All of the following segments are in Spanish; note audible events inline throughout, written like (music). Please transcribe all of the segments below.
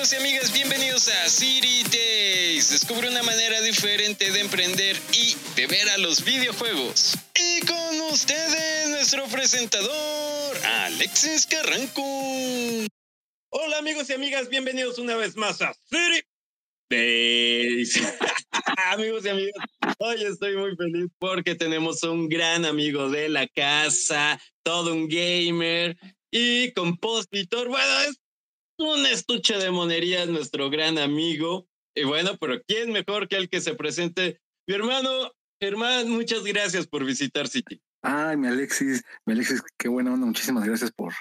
amigos y amigas, bienvenidos a City Days. Descubre una manera diferente de emprender y de ver a los videojuegos. Y con ustedes, nuestro presentador, Alexis Carranco. Hola amigos y amigas, bienvenidos una vez más a City Days. (laughs) amigos y amigas, hoy estoy muy feliz porque tenemos un gran amigo de la casa, todo un gamer y compositor. Bueno, es un estuche de monerías, nuestro gran amigo. Y bueno, pero ¿quién mejor que el que se presente? Mi hermano Germán, muchas gracias por visitar City. Ay, mi Alexis, mi Alexis, qué buena onda. Muchísimas gracias por,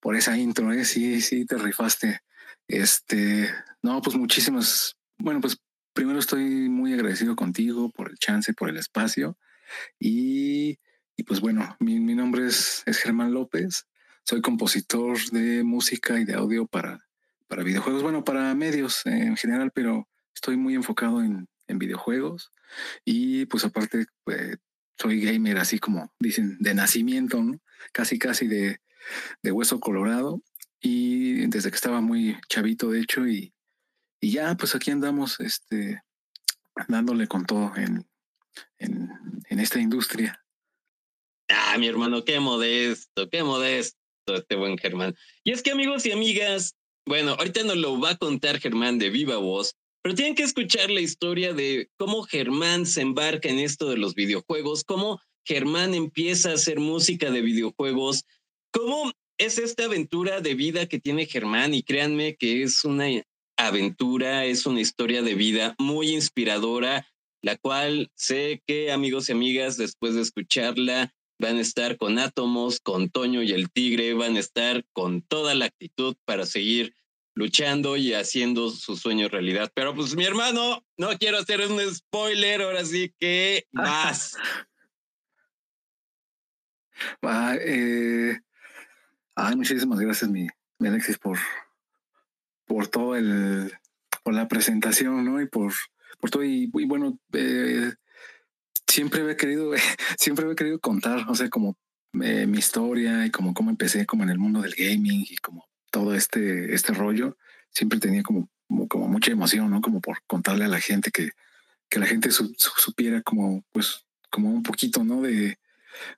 por esa intro, ¿eh? Sí, sí, te rifaste. Este, no, pues muchísimas. Bueno, pues primero estoy muy agradecido contigo por el chance, por el espacio. Y, y pues bueno, mi, mi nombre es, es Germán López. Soy compositor de música y de audio para, para videojuegos, bueno, para medios en general, pero estoy muy enfocado en, en videojuegos y pues aparte pues, soy gamer así como dicen de nacimiento, casi casi de, de, hueso colorado y desde que estaba muy chavito de hecho y, y ya pues aquí andamos este dándole con todo en, en, en esta industria. Ah, mi hermano, qué modesto, qué modesto este buen Germán. Y es que amigos y amigas, bueno, ahorita nos lo va a contar Germán de viva voz, pero tienen que escuchar la historia de cómo Germán se embarca en esto de los videojuegos, cómo Germán empieza a hacer música de videojuegos, cómo es esta aventura de vida que tiene Germán. Y créanme que es una aventura, es una historia de vida muy inspiradora, la cual sé que amigos y amigas después de escucharla van a estar con Átomos, con Toño y el Tigre, van a estar con toda la actitud para seguir luchando y haciendo su sueño realidad. Pero pues mi hermano, no quiero hacer un spoiler, ahora sí que más. ah, (laughs) eh, ay, muchísimas gracias, mi, Alexis, por, por todo el, por la presentación, ¿no? Y por, por todo, y, y bueno, eh, siempre había querido, (laughs) siempre había querido contar, o sea, como eh, mi historia y como cómo empecé como en el mundo del gaming y como todo este, este rollo. Siempre tenía como, como, mucha emoción, ¿no? Como por contarle a la gente que, que la gente supiera como, pues, como un poquito, ¿no? De,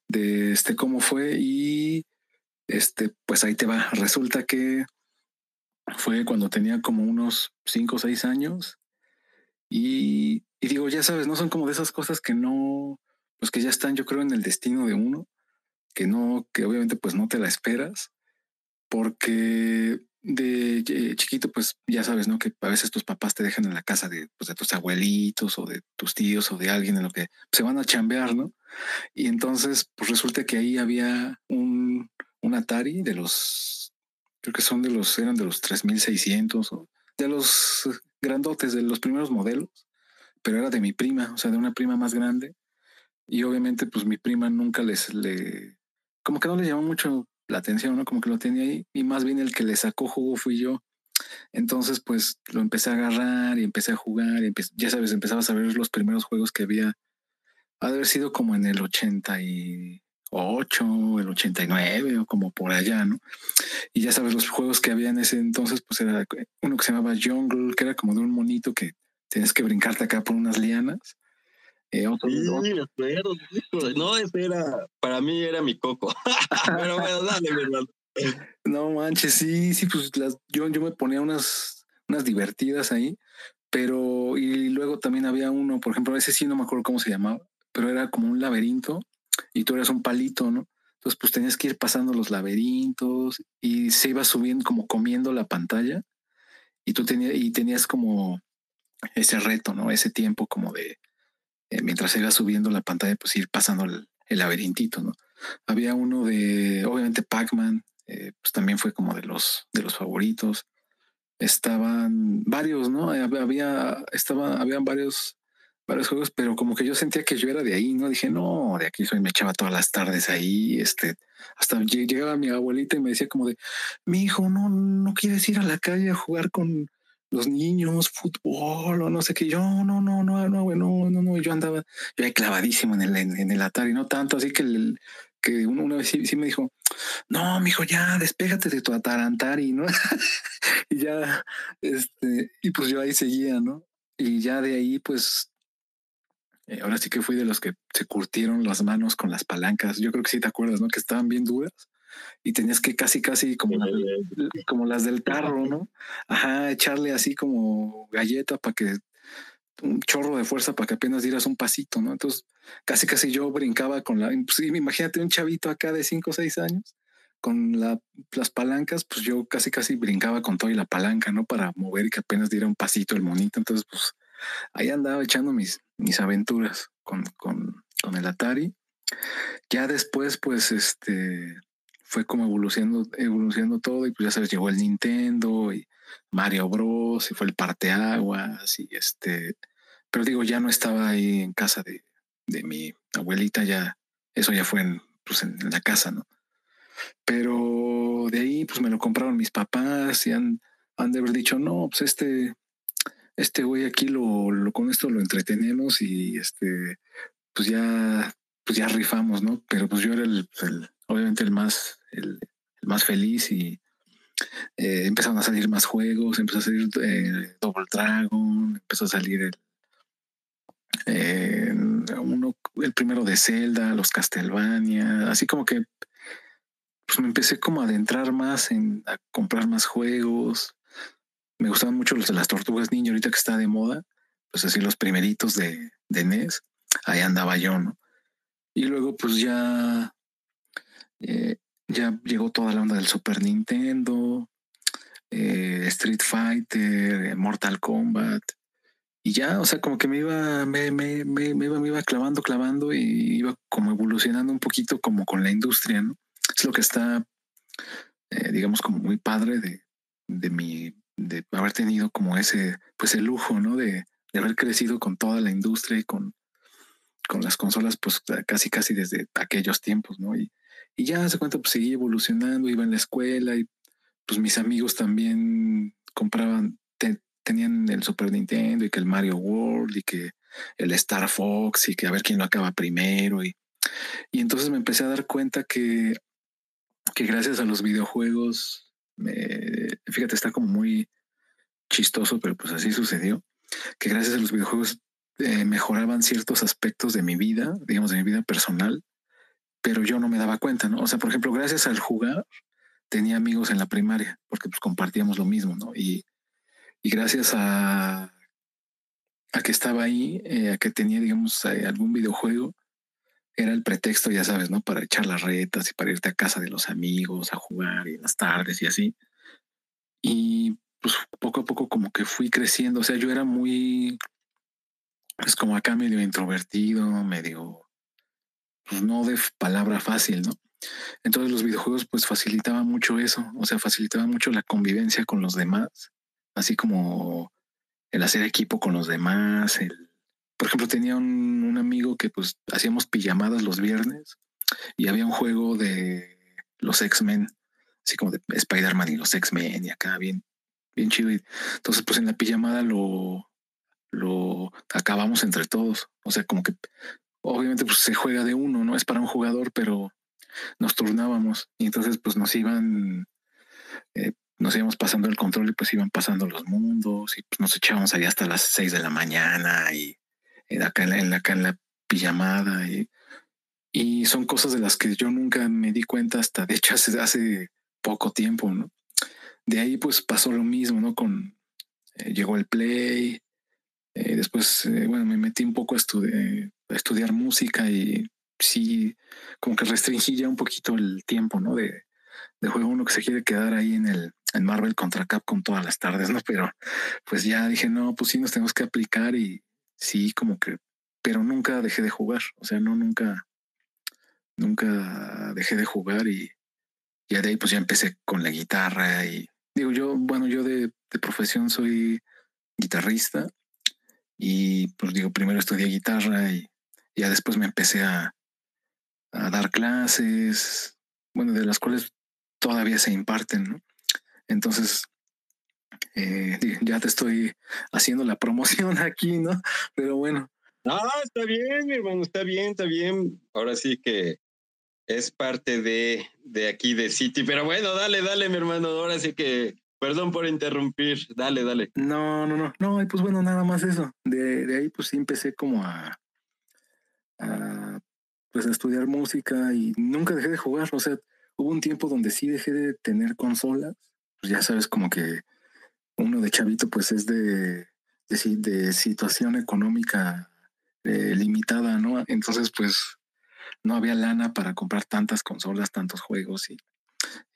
de este cómo fue y este, pues ahí te va. Resulta que fue cuando tenía como unos cinco o seis años y y digo, ya sabes, no son como de esas cosas que no, pues que ya están, yo creo, en el destino de uno, que no, que obviamente pues no te la esperas, porque de chiquito, pues ya sabes, ¿no? Que a veces tus papás te dejan en la casa de, pues, de tus abuelitos o de tus tíos o de alguien en lo que se van a chambear, ¿no? Y entonces, pues resulta que ahí había un, un Atari de los, creo que son de los, eran de los 3600 o de los grandotes, de los primeros modelos pero era de mi prima, o sea, de una prima más grande. Y obviamente, pues mi prima nunca les, le, como que no le llamó mucho la atención, ¿no? Como que lo tenía ahí. Y más bien el que le sacó jugo fui yo. Entonces, pues lo empecé a agarrar y empecé a jugar. Y ya sabes, empezabas a ver los primeros juegos que había. Ha de haber sido como en el 88, el 89 o como por allá, ¿no? Y ya sabes, los juegos que había en ese entonces, pues era uno que se llamaba Jungle, que era como de un monito que tienes que brincarte acá por unas lianas. Eh, otro, sí, no, ese era, para mí era mi coco. (laughs) Pero bueno, dale, mi hermano. No manches, sí, sí, pues las, yo, yo me ponía unas, unas divertidas ahí, pero y luego también había uno, por ejemplo, ese sí no me acuerdo cómo se llamaba, pero era como un laberinto y tú eras un palito, ¿no? Entonces, pues tenías que ir pasando los laberintos y se iba subiendo como comiendo la pantalla y tú tenías, y tenías como ese reto, ¿no? Ese tiempo como de, eh, mientras se iba subiendo la pantalla, pues ir pasando el, el laberintito, ¿no? Había uno de, obviamente, Pac-Man, eh, pues también fue como de los, de los favoritos. Estaban varios, ¿no? Eh, había, estaba, habían varios, varios juegos, pero como que yo sentía que yo era de ahí, ¿no? Dije, no, de aquí soy, me echaba todas las tardes ahí, este, hasta llegaba mi abuelita y me decía como de, mi hijo, no, no quieres ir a la calle a jugar con, los niños, fútbol o no sé qué. Yo no, no, no, no, no, no, no, Yo andaba, yo ahí clavadísimo en el, en, el Atari, no tanto, así que el, que uno una vez sí, me dijo, no, mijo, ya despégate de tu Atarantari, ¿no? (laughs) y ya, este, y pues yo ahí seguía, ¿no? Y ya de ahí, pues, eh, ahora sí que fui de los que se curtieron las manos con las palancas. Yo creo que sí te acuerdas, ¿no? Que estaban bien duras y tenías que casi, casi como, como las del carro, ¿no? Ajá, echarle así como galleta para que un chorro de fuerza para que apenas dieras un pasito, ¿no? Entonces, casi, casi yo brincaba con la, pues, imagínate un chavito acá de cinco o seis años con las palancas, pues yo casi, casi brincaba con todo y la palanca, ¿no? Para mover y que apenas diera un pasito el monito. Entonces, pues ahí andaba echando mis, mis aventuras con, con, con el Atari. Ya después, pues, este, fue como evolucionando, evolucionando todo y pues ya sabes, llegó el Nintendo y Mario Bros y fue el parteaguas y este, pero digo, ya no estaba ahí en casa de, de mi abuelita, ya, eso ya fue en, pues en, la casa, ¿no? Pero de ahí pues me lo compraron mis papás y han, han de haber dicho, no, pues este, este güey aquí lo, lo, con esto lo entretenemos y este, pues ya, pues ya rifamos, ¿no? Pero pues yo era el, el obviamente el más, el, más feliz y eh, empezaron a salir más juegos, empezó a salir eh, Double Dragon, empezó a salir el, eh, uno, el primero de Zelda, los Castlevania, así como que pues me empecé como a adentrar más en a comprar más juegos. Me gustaban mucho los de las tortugas niño, ahorita que está de moda, pues así los primeritos de, de NES, ahí andaba yo, ¿no? Y luego pues ya eh, ya llegó toda la onda del Super Nintendo, eh, Street Fighter, eh, Mortal Kombat. Y ya, o sea, como que me iba, me, iba, me iba clavando, clavando y iba como evolucionando un poquito como con la industria, ¿no? Es lo que está, digamos, como muy padre de, de mi, de haber tenido como ese, pues el lujo, ¿no? De, de haber crecido con toda la industria y con, con las consolas, pues casi, casi desde aquellos tiempos, ¿no? Y ya se cuenta, pues seguí evolucionando, iba en la escuela y pues mis amigos también compraban, tenían el Super Nintendo y que el Mario World y que el Star Fox y que a ver quién lo acaba primero. Y, y entonces me empecé a dar cuenta que, que gracias a los videojuegos, fíjate, está como muy chistoso, pero pues así sucedió, que gracias a los videojuegos eh, mejoraban ciertos aspectos de mi vida, digamos, de mi vida personal pero yo no me daba cuenta, ¿no? O sea, por ejemplo, gracias al jugar, tenía amigos en la primaria, porque pues compartíamos lo mismo, ¿no? Y, y gracias a, a que estaba ahí, eh, a que tenía, digamos, eh, algún videojuego, era el pretexto, ya sabes, ¿no? Para echar las retas y para irte a casa de los amigos, a jugar y en las tardes y así. Y pues poco a poco como que fui creciendo, o sea, yo era muy, pues como acá medio introvertido, medio pues no de palabra fácil, ¿no? Entonces los videojuegos pues facilitaban mucho eso, o sea, facilitaban mucho la convivencia con los demás, así como el hacer equipo con los demás, el, por ejemplo, tenía un, un amigo que pues hacíamos pijamadas los viernes y había un juego de los X-Men, así como de Spider-Man y los X-Men y acá bien, bien chido. Entonces pues en la pijamada lo, lo acabamos entre todos, o sea, como que obviamente pues se juega de uno, no es para un jugador, pero nos turnábamos y entonces pues nos iban, eh, nos íbamos pasando el control y pues iban pasando los mundos y pues nos echábamos ahí hasta las seis de la mañana y, acá, en la, en la pijamada y, y son cosas de las que yo nunca me di cuenta hasta de hecho hace, hace poco tiempo, ¿no? De ahí pues pasó lo mismo, ¿no? Con, eh, llegó el play, eh, después, bueno, me metí un poco a, estudiar música y sí, como que restringí ya un poquito el tiempo, ¿no? De, de juego uno que se quiere quedar ahí en el en Marvel contra Capcom todas las tardes, ¿no? Pero pues ya dije, no, pues sí nos tenemos que aplicar y sí, como que, pero nunca dejé de jugar, o sea, no, nunca, nunca dejé de jugar y ya de ahí pues ya empecé con la guitarra y digo yo, bueno, yo de, de profesión soy guitarrista y pues digo, primero estudié guitarra y ya después me empecé a, a dar clases, bueno, de las cuales todavía se imparten, ¿no? Entonces, eh, ya te estoy haciendo la promoción (laughs) aquí, ¿no? Pero bueno. No, está bien, mi hermano, está bien, está bien. Ahora sí que es parte de, de aquí de City. Pero bueno, dale, dale, mi hermano. Ahora sí que Perdón por interrumpir. Dale, dale. No, no, no. No, y pues bueno, nada más eso. De, de ahí pues sí empecé como a, a, pues a estudiar música y nunca dejé de jugar. O sea, hubo un tiempo donde sí dejé de tener consolas. Pues ya sabes, como que uno de chavito pues es de, de, de situación económica eh, limitada, ¿no? Entonces pues no había lana para comprar tantas consolas, tantos juegos y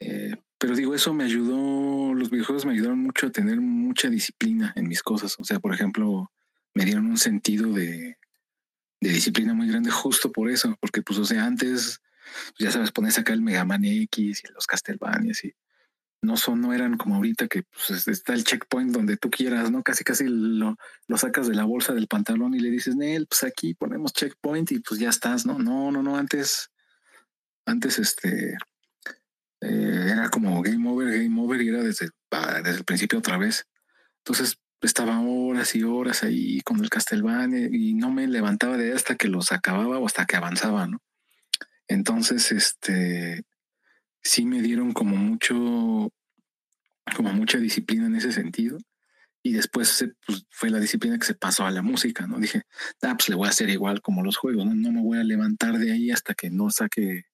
eh, pero digo, eso me ayudó, los videojuegos me ayudaron mucho a tener mucha disciplina en mis cosas. O sea, por ejemplo, me dieron un sentido de, de disciplina muy grande justo por eso, porque pues, o sea, antes, ya sabes, pones acá el Mega Man X y los Castlevanias y no son, no eran como ahorita que pues, está el checkpoint donde tú quieras, ¿no? Casi, casi lo, lo sacas de la bolsa del pantalón y le dices, Nel, pues aquí ponemos checkpoint y pues ya estás, ¿no? No, no, no, antes, antes, este, eh, era como game over, game over y era desde, desde el principio otra vez. Entonces estaba horas y horas ahí con el Castlevania y no me levantaba de ahí hasta que los acababa o hasta que avanzaba, ¿no? Entonces, este, sí me dieron como mucho, como mucha disciplina en ese sentido. Y después pues, fue la disciplina que se pasó a la música, ¿no? Dije, ah, pues le voy a hacer igual como los juegos, ¿no? No me voy a levantar de ahí hasta que no saque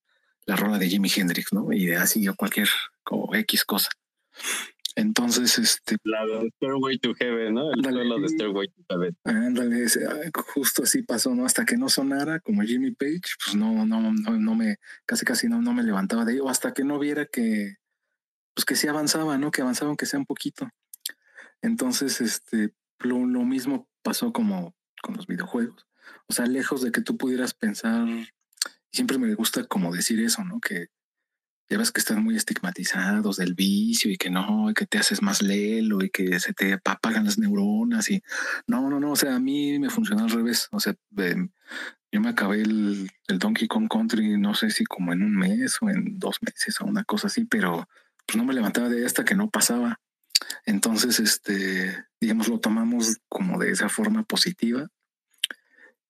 la rola de Jimi Hendrix, ¿no? Y de así o cualquier como X cosa. Entonces, este. La de Stairway to Heaven, ¿no? El solo de Stairway to Heaven. Ándale, justo así pasó, ¿no? Hasta que no sonara como Jimmy Page, pues no, no, no, no me, casi casi no, no me levantaba de ahí, o hasta que no viera que, pues que sí avanzaba, ¿no? Que avanzaba aunque sea un poquito. Entonces, este, lo, lo mismo pasó como con los videojuegos. O sea, lejos de que tú pudieras pensar siempre me gusta como decir eso, ¿no? Que ya ves que están muy estigmatizados del vicio y que no, y que te haces más lelo y que se te apagan las neuronas y no, no, no, o sea, a mí me funciona al revés, o sea, yo me acabé el, el, Donkey Kong Country, no sé si como en un mes o en dos meses o una cosa así, pero pues no me levantaba de ahí hasta que no pasaba. Entonces, este, digamos, lo tomamos como de esa forma positiva.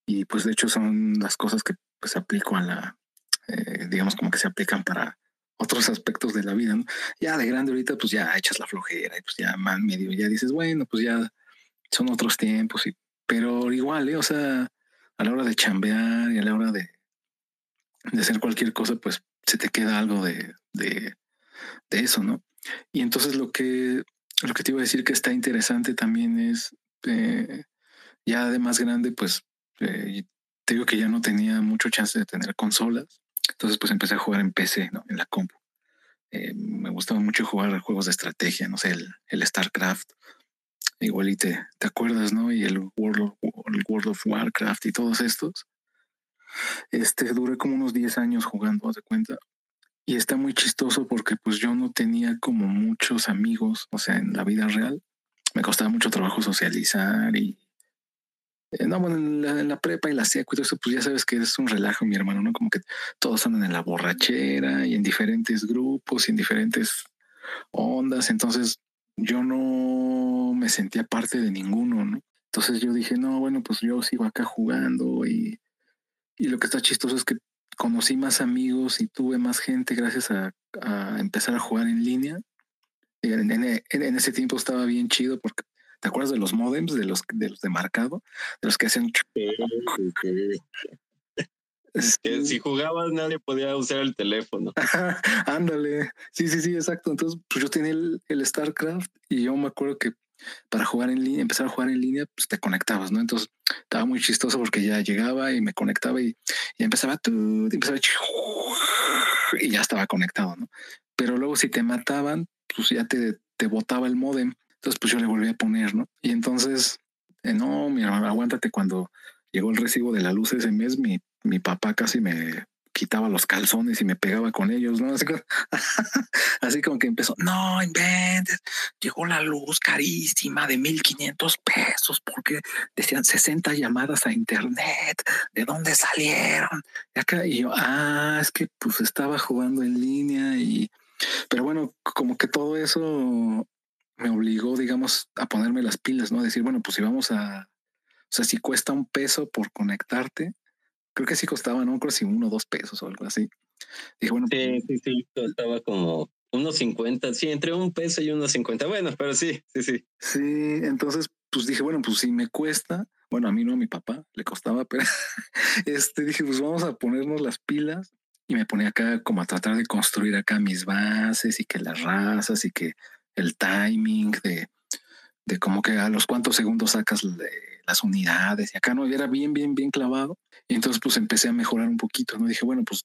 Y pues de hecho son las cosas que pues aplico a la, eh, digamos como que se aplican para otros aspectos de la vida. ¿no? Ya de grande ahorita pues ya echas la flojera y pues ya man, medio ya dices, bueno, pues ya son otros tiempos, y, pero igual, ¿eh? o sea, a la hora de chambear y a la hora de, de hacer cualquier cosa, pues se te queda algo de, de, de eso, ¿no? Y entonces lo que, lo que te iba a decir que está interesante también es, eh, ya de más grande, pues eh, te digo que ya no tenía mucho chance de tener consolas. Entonces, pues empecé a jugar en PC, ¿no? En la compu. Eh, me gustaba mucho jugar juegos de estrategia, no sé, el, el StarCraft. Igual te, acuerdas, ¿no? Y el World, of, el World of Warcraft y todos estos. Este, duré como unos 10 años jugando, de cuenta. Y está muy chistoso porque pues yo no tenía como muchos amigos, o sea, en la vida real. Me costaba mucho trabajo socializar y eh, no, bueno, en la, prepa y la secu y todo eso, pues ya sabes que es un relajo, mi hermano, ¿no? Como que todos andan en la borrachera y en diferentes grupos y en diferentes ondas. Entonces yo no me sentía parte de ninguno, ¿no? Entonces yo dije, no, bueno, pues yo sigo acá jugando y, y lo que está chistoso es que conocí más amigos y tuve más gente gracias a, empezar a jugar en línea. En, en, ese tiempo estaba bien chido porque ¿Te acuerdas de los modems, de los de, los de marcado? De los que hacen... si jugabas nadie podía usar el teléfono. Ándale. Sí, sí, sí, exacto. Entonces, pues yo tenía el, StarCraft y yo me acuerdo que para jugar en línea, empezar a jugar en línea, pues te conectabas, ¿no? Entonces estaba muy chistoso porque ya llegaba y me conectaba y, y empezaba tú, y empezaba y ya estaba conectado, ¿no? Pero luego si te mataban, pues ya te, te botaba el modem. Entonces, pues yo le volví a poner, ¿no? Y entonces, eh, no, mi hermano, aguántate cuando llegó el recibo de la luz ese mes, mi, mi papá casi me quitaba los calzones y me pegaba con ellos, ¿no? Así, como, (laughs) así como que empezó, no inventes, llegó la luz carísima de 1500 pesos porque decían 60 llamadas a internet, ¿de dónde salieron? Y acá, y yo, ah, es que pues estaba jugando en línea y, pero bueno, como que todo eso me obligó, digamos, a ponerme las pilas, ¿no? decir, bueno, pues si vamos a, o sea, si cuesta un peso por conectarte, creo que sí costaba, no creo si uno o dos pesos o algo así. Dije, bueno, sí, pues sí, sí, costaba como unos 50, sí, entre un peso y unos 50. Bueno, pero sí, sí, sí. Sí, entonces pues dije, bueno, pues si me cuesta, bueno, a mí no, a mi papá le costaba, (laughs) pero este dije, pues vamos a ponernos las pilas y me ponía acá como a tratar de construir acá mis bases y que las razas y que el timing de, de como que a los cuantos segundos sacas las unidades y acá no, y era bien, bien, bien clavado. Y entonces pues empecé a mejorar un poquito, ¿no? Dije, bueno, pues,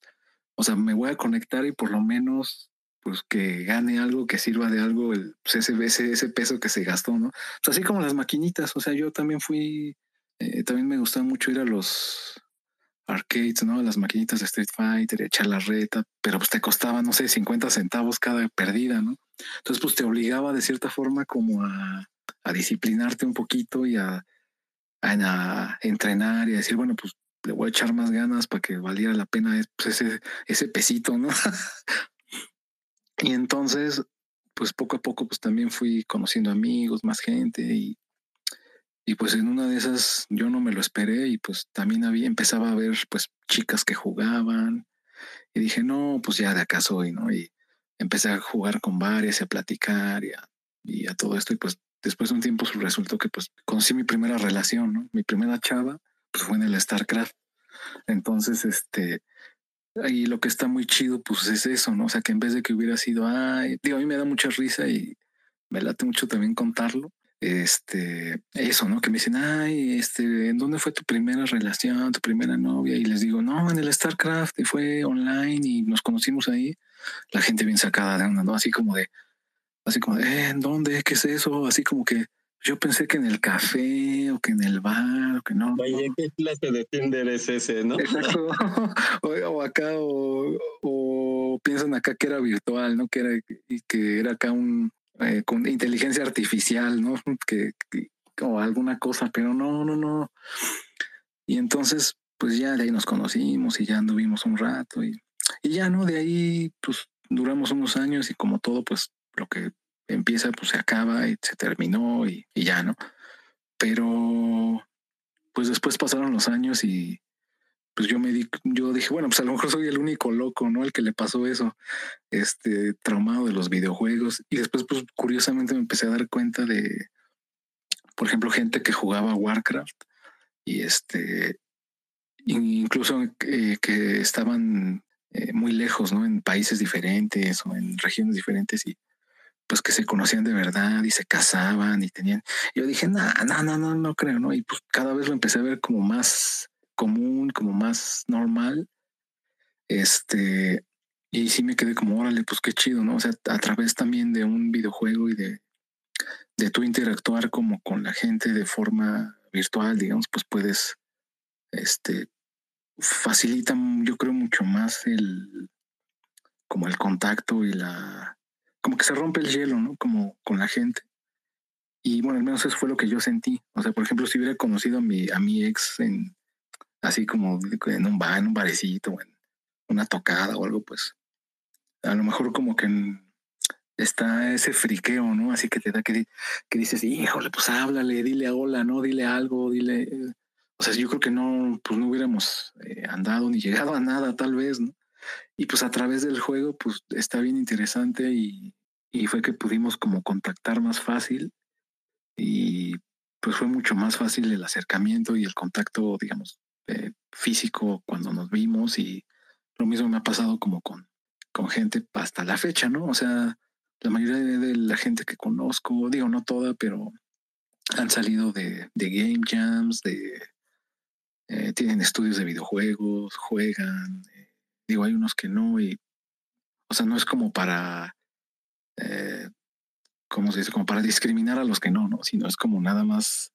o sea, me voy a conectar y por lo menos pues que gane algo, que sirva de algo, el, pues, ese, ese, ese peso que se gastó, ¿no? Pues así como las maquinitas, o sea, yo también fui, eh, también me gustaba mucho ir a los, arcades, ¿no? Las maquinitas de Street Fighter, echar la reta, pero pues te costaba, no sé, 50 centavos cada perdida, ¿no? Entonces, pues te obligaba de cierta forma como a, a disciplinarte un poquito y a, a, entrenar y a decir, bueno, pues le voy a echar más ganas para que valiera la pena pues, ese, ese pesito, ¿no? (laughs) y entonces, pues poco a poco, pues también fui conociendo amigos, más gente y y pues en una de esas yo no me lo esperé y pues también había, empezaba a ver pues chicas que jugaban y dije, no, pues ya de acá soy, ¿no? Y empecé a jugar con varias y a platicar y a, y todo esto y pues después de un tiempo resultó que pues conocí mi primera relación, ¿no? Mi primera chava pues fue en el StarCraft. Entonces, este, ahí lo que está muy chido pues es eso, ¿no? O sea, que en vez de que hubiera sido, ay, digo, a mí me da mucha risa y me late mucho también contarlo este, eso, ¿no? Que me dicen, ay, este, ¿en dónde fue tu primera relación, tu primera novia? Y les digo, no, en el StarCraft, y fue online y nos conocimos ahí. La gente bien sacada de onda, ¿no? Así como de, así como de, eh, ¿en dónde? ¿Qué es eso? Así como que yo pensé que en el café o que en el bar o que no. Vaya, ¿qué clase de Tinder es ese, no? Exacto. (laughs) o, acá, o, o, piensan acá que era virtual, ¿no? Que era, y que era acá un, eh, con inteligencia artificial, ¿no? Que, o alguna cosa, pero no, no, no. Y entonces, pues ya de ahí nos conocimos y ya anduvimos un rato y, y ya, ¿no? De ahí, pues duramos unos años y como todo, pues lo que empieza, pues se acaba y se terminó y, y ya, ¿no? Pero, pues después pasaron los años y, pues yo me di, yo dije, bueno, pues a lo mejor soy el único loco, ¿no? El que le pasó eso, este traumado de los videojuegos. Y después, pues curiosamente me empecé a dar cuenta de, por ejemplo, gente que jugaba Warcraft y este, incluso eh, que estaban eh, muy lejos, ¿no? En países diferentes o en regiones diferentes y pues que se conocían de verdad y se casaban y tenían. Yo dije, no, no, no, no, no creo, ¿no? Y pues cada vez lo empecé a ver como más común, como más normal. Este, y sí me quedé como, órale, pues qué chido, ¿no? O sea, a través también de un videojuego y de, de tú interactuar como con la gente de forma virtual, digamos, pues puedes, este, facilita, yo creo, mucho más el, como el contacto y la, como que se rompe el hielo, ¿no? Como con la gente. Y bueno, al menos eso fue lo que yo sentí. O sea, por ejemplo, si hubiera conocido a mi, a mi ex en, así como en un bar, en un barecito, en una tocada o algo, pues a lo mejor como que está ese friqueo, ¿no? Así que te da que, que dices, híjole, pues háblale, dile hola, ¿no? Dile algo, dile... O sea, yo creo que no, pues no hubiéramos eh, andado ni (laughs) llegado a nada, tal vez, ¿no? Y pues a través del juego, pues está bien interesante y, y fue que pudimos como contactar más fácil y pues fue mucho más fácil el acercamiento y el contacto, digamos, eh, físico cuando nos vimos y lo mismo me ha pasado como con, con gente hasta la fecha, ¿no? O sea, la mayoría de la gente que conozco, digo, no toda, pero han salido de, de game jams, de eh, tienen estudios de videojuegos, juegan, eh, digo, hay unos que no, y o sea, no es como para, eh, ¿cómo se dice? Como para discriminar a los que no, ¿no? Sino es como nada más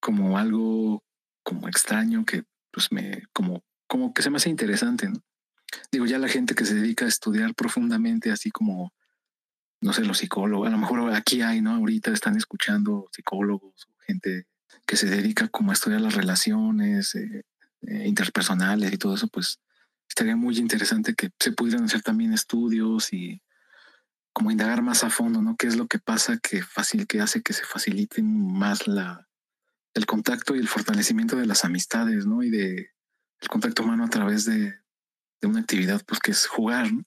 como algo como extraño que pues me, como, como que se me hace interesante, ¿no? Digo, ya la gente que se dedica a estudiar profundamente, así como, no sé, los psicólogos, a lo mejor aquí hay, ¿no? Ahorita están escuchando psicólogos gente que se dedica como a estudiar las relaciones eh, eh, interpersonales y todo eso, pues estaría muy interesante que se pudieran hacer también estudios y como indagar más a fondo, ¿no? ¿Qué es lo que pasa que fácil, que hace que se facilite más la, el contacto y el fortalecimiento de las amistades, ¿no? Y de el contacto humano a través de, de una actividad, pues que es jugar. ¿no?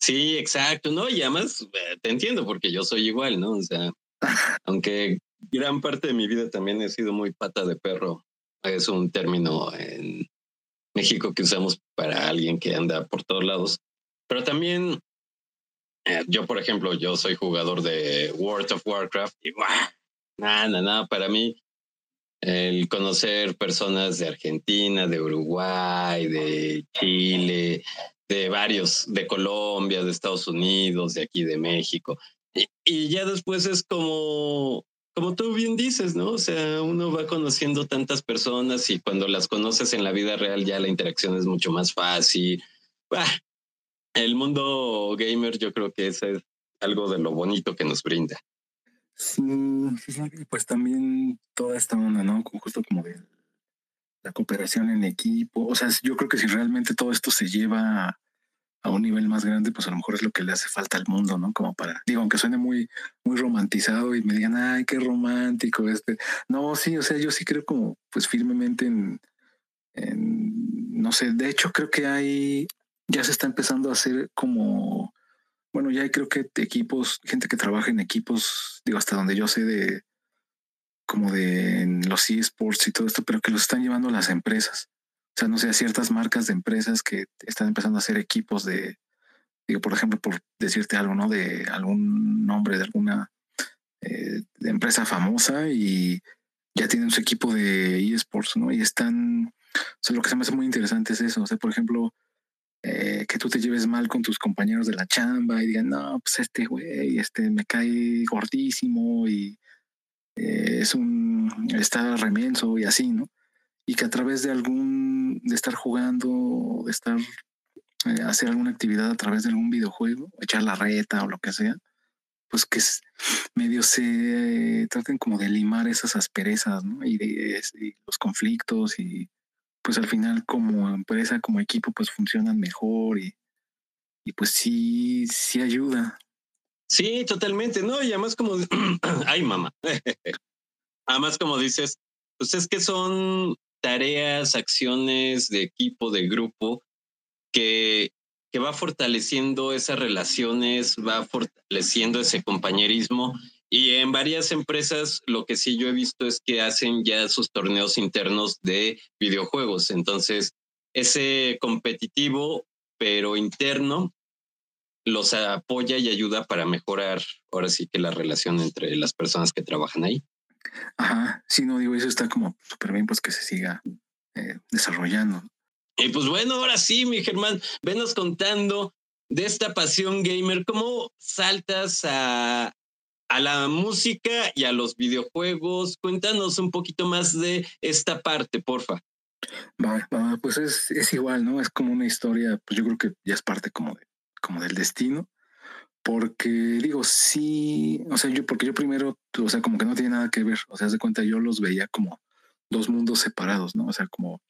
Sí, exacto, ¿no? Y además eh, te entiendo porque yo soy igual, ¿no? O sea, (laughs) aunque gran parte de mi vida también he sido muy pata de perro, es un término en México que usamos para alguien que anda por todos lados, pero también eh, yo, por ejemplo, yo soy jugador de World of Warcraft y nada, nada, nada, para mí el conocer personas de Argentina, de Uruguay, de Chile, de varios, de Colombia, de Estados Unidos, de aquí de México. Y, ya después es como, como tú bien dices, ¿no? O sea, uno va conociendo tantas personas y cuando las conoces en la vida real ya la interacción es mucho más fácil. el mundo gamer yo creo que es algo de lo bonito que nos brinda. Sí, pues también toda esta onda, ¿no? Justo como de la cooperación en equipo. O sea, yo creo que si realmente todo esto se lleva a un nivel más grande, pues a lo mejor es lo que le hace falta al mundo, ¿no? Como para, digo, aunque suene muy, muy romantizado y me digan, ay, qué romántico este. No, sí, o sea, yo sí creo como, pues firmemente en, en no sé, de hecho creo que hay, ya se está empezando a hacer como bueno, ya hay creo que equipos, gente que trabaja en equipos, digo, hasta donde yo sé de como de los eSports y todo esto, pero que los están llevando las empresas. O sea, no sé, ciertas marcas de empresas que están empezando a hacer equipos de, digo, por ejemplo, por decirte algo, ¿no? De algún nombre de alguna eh, empresa famosa y ya tienen su equipo de eSports, ¿no? Y están, o sea, lo que se me hace muy interesante es eso. O sea, por ejemplo, eh, que tú te lleves mal con tus compañeros de la chamba y digan, no, pues este güey, este me cae gordísimo y eh, es un, está remenso y así, ¿no? Y que a través de algún, de estar jugando, de estar, eh, hacer alguna actividad a través de algún videojuego, echar la reta o lo que sea, pues que medio se traten como de limar esas asperezas, ¿no? Y, de, y los conflictos y pues al final como empresa, como equipo, pues funcionan mejor y, y pues sí, sí ayuda. Sí, totalmente, ¿no? Y además como, (clears throat) ay mamá, (laughs) además como dices, pues es que son tareas, acciones de equipo, de grupo, que, que va fortaleciendo esas relaciones, va fortaleciendo ese compañerismo y en varias empresas lo que sí yo he visto es que hacen ya sus torneos internos de videojuegos. Entonces, ese competitivo, pero interno, los apoya y ayuda para mejorar ahora sí que la relación entre las personas que trabajan ahí. Ajá, sí, no digo, eso está como súper bien, pues que se siga eh, desarrollando. Y pues bueno, ahora sí, mi Germán, venos contando de esta pasión gamer, ¿cómo saltas a, a la música y a los videojuegos. Cuéntanos un poquito más de esta parte, porfa. pues es, es, igual, ¿no? Es como una historia, pues yo creo que ya es parte como, de, como del destino. Porque digo, sí, o sea, yo, porque yo primero, o sea, como que no tiene nada que ver, o sea, de cuenta, yo los veía como dos mundos separados, ¿no? O sea, como,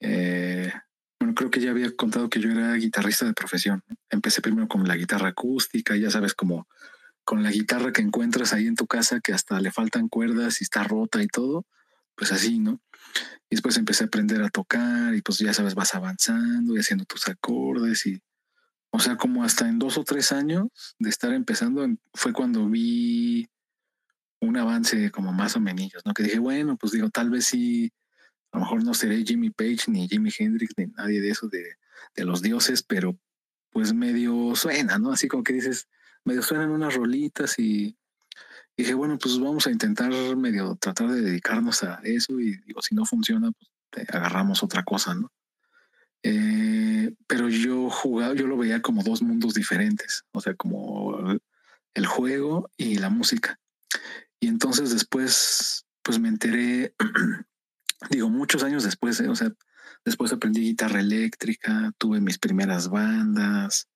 eh, bueno, creo que ya había contado que yo era guitarrista de profesión. Empecé primero con la guitarra acústica, ya sabes, como con la guitarra que encuentras ahí en tu casa, que hasta le faltan cuerdas y está rota y todo, pues así, ¿no? Y después empecé a aprender a tocar y pues ya sabes, vas avanzando y haciendo tus acordes y, o sea, como hasta en dos o tres años de estar empezando, fue cuando vi un avance como más o menos, ¿no? Que dije, bueno, pues digo, tal vez sí, a lo mejor no seré Jimmy Page ni Jimi Hendrix ni nadie de eso de, de los dioses, pero pues medio suena, ¿no? Así como que dices, medio suenan unas rolitas y dije, bueno, pues vamos a intentar medio tratar de dedicarnos a eso y digo, si no funciona, pues agarramos otra cosa, ¿no? Eh, pero yo jugaba, yo lo veía como dos mundos diferentes, o sea, como el juego y la música. Y entonces después, pues me enteré, (clears throat) digo, muchos años después, ¿eh? o sea, después aprendí guitarra eléctrica, tuve mis primeras bandas,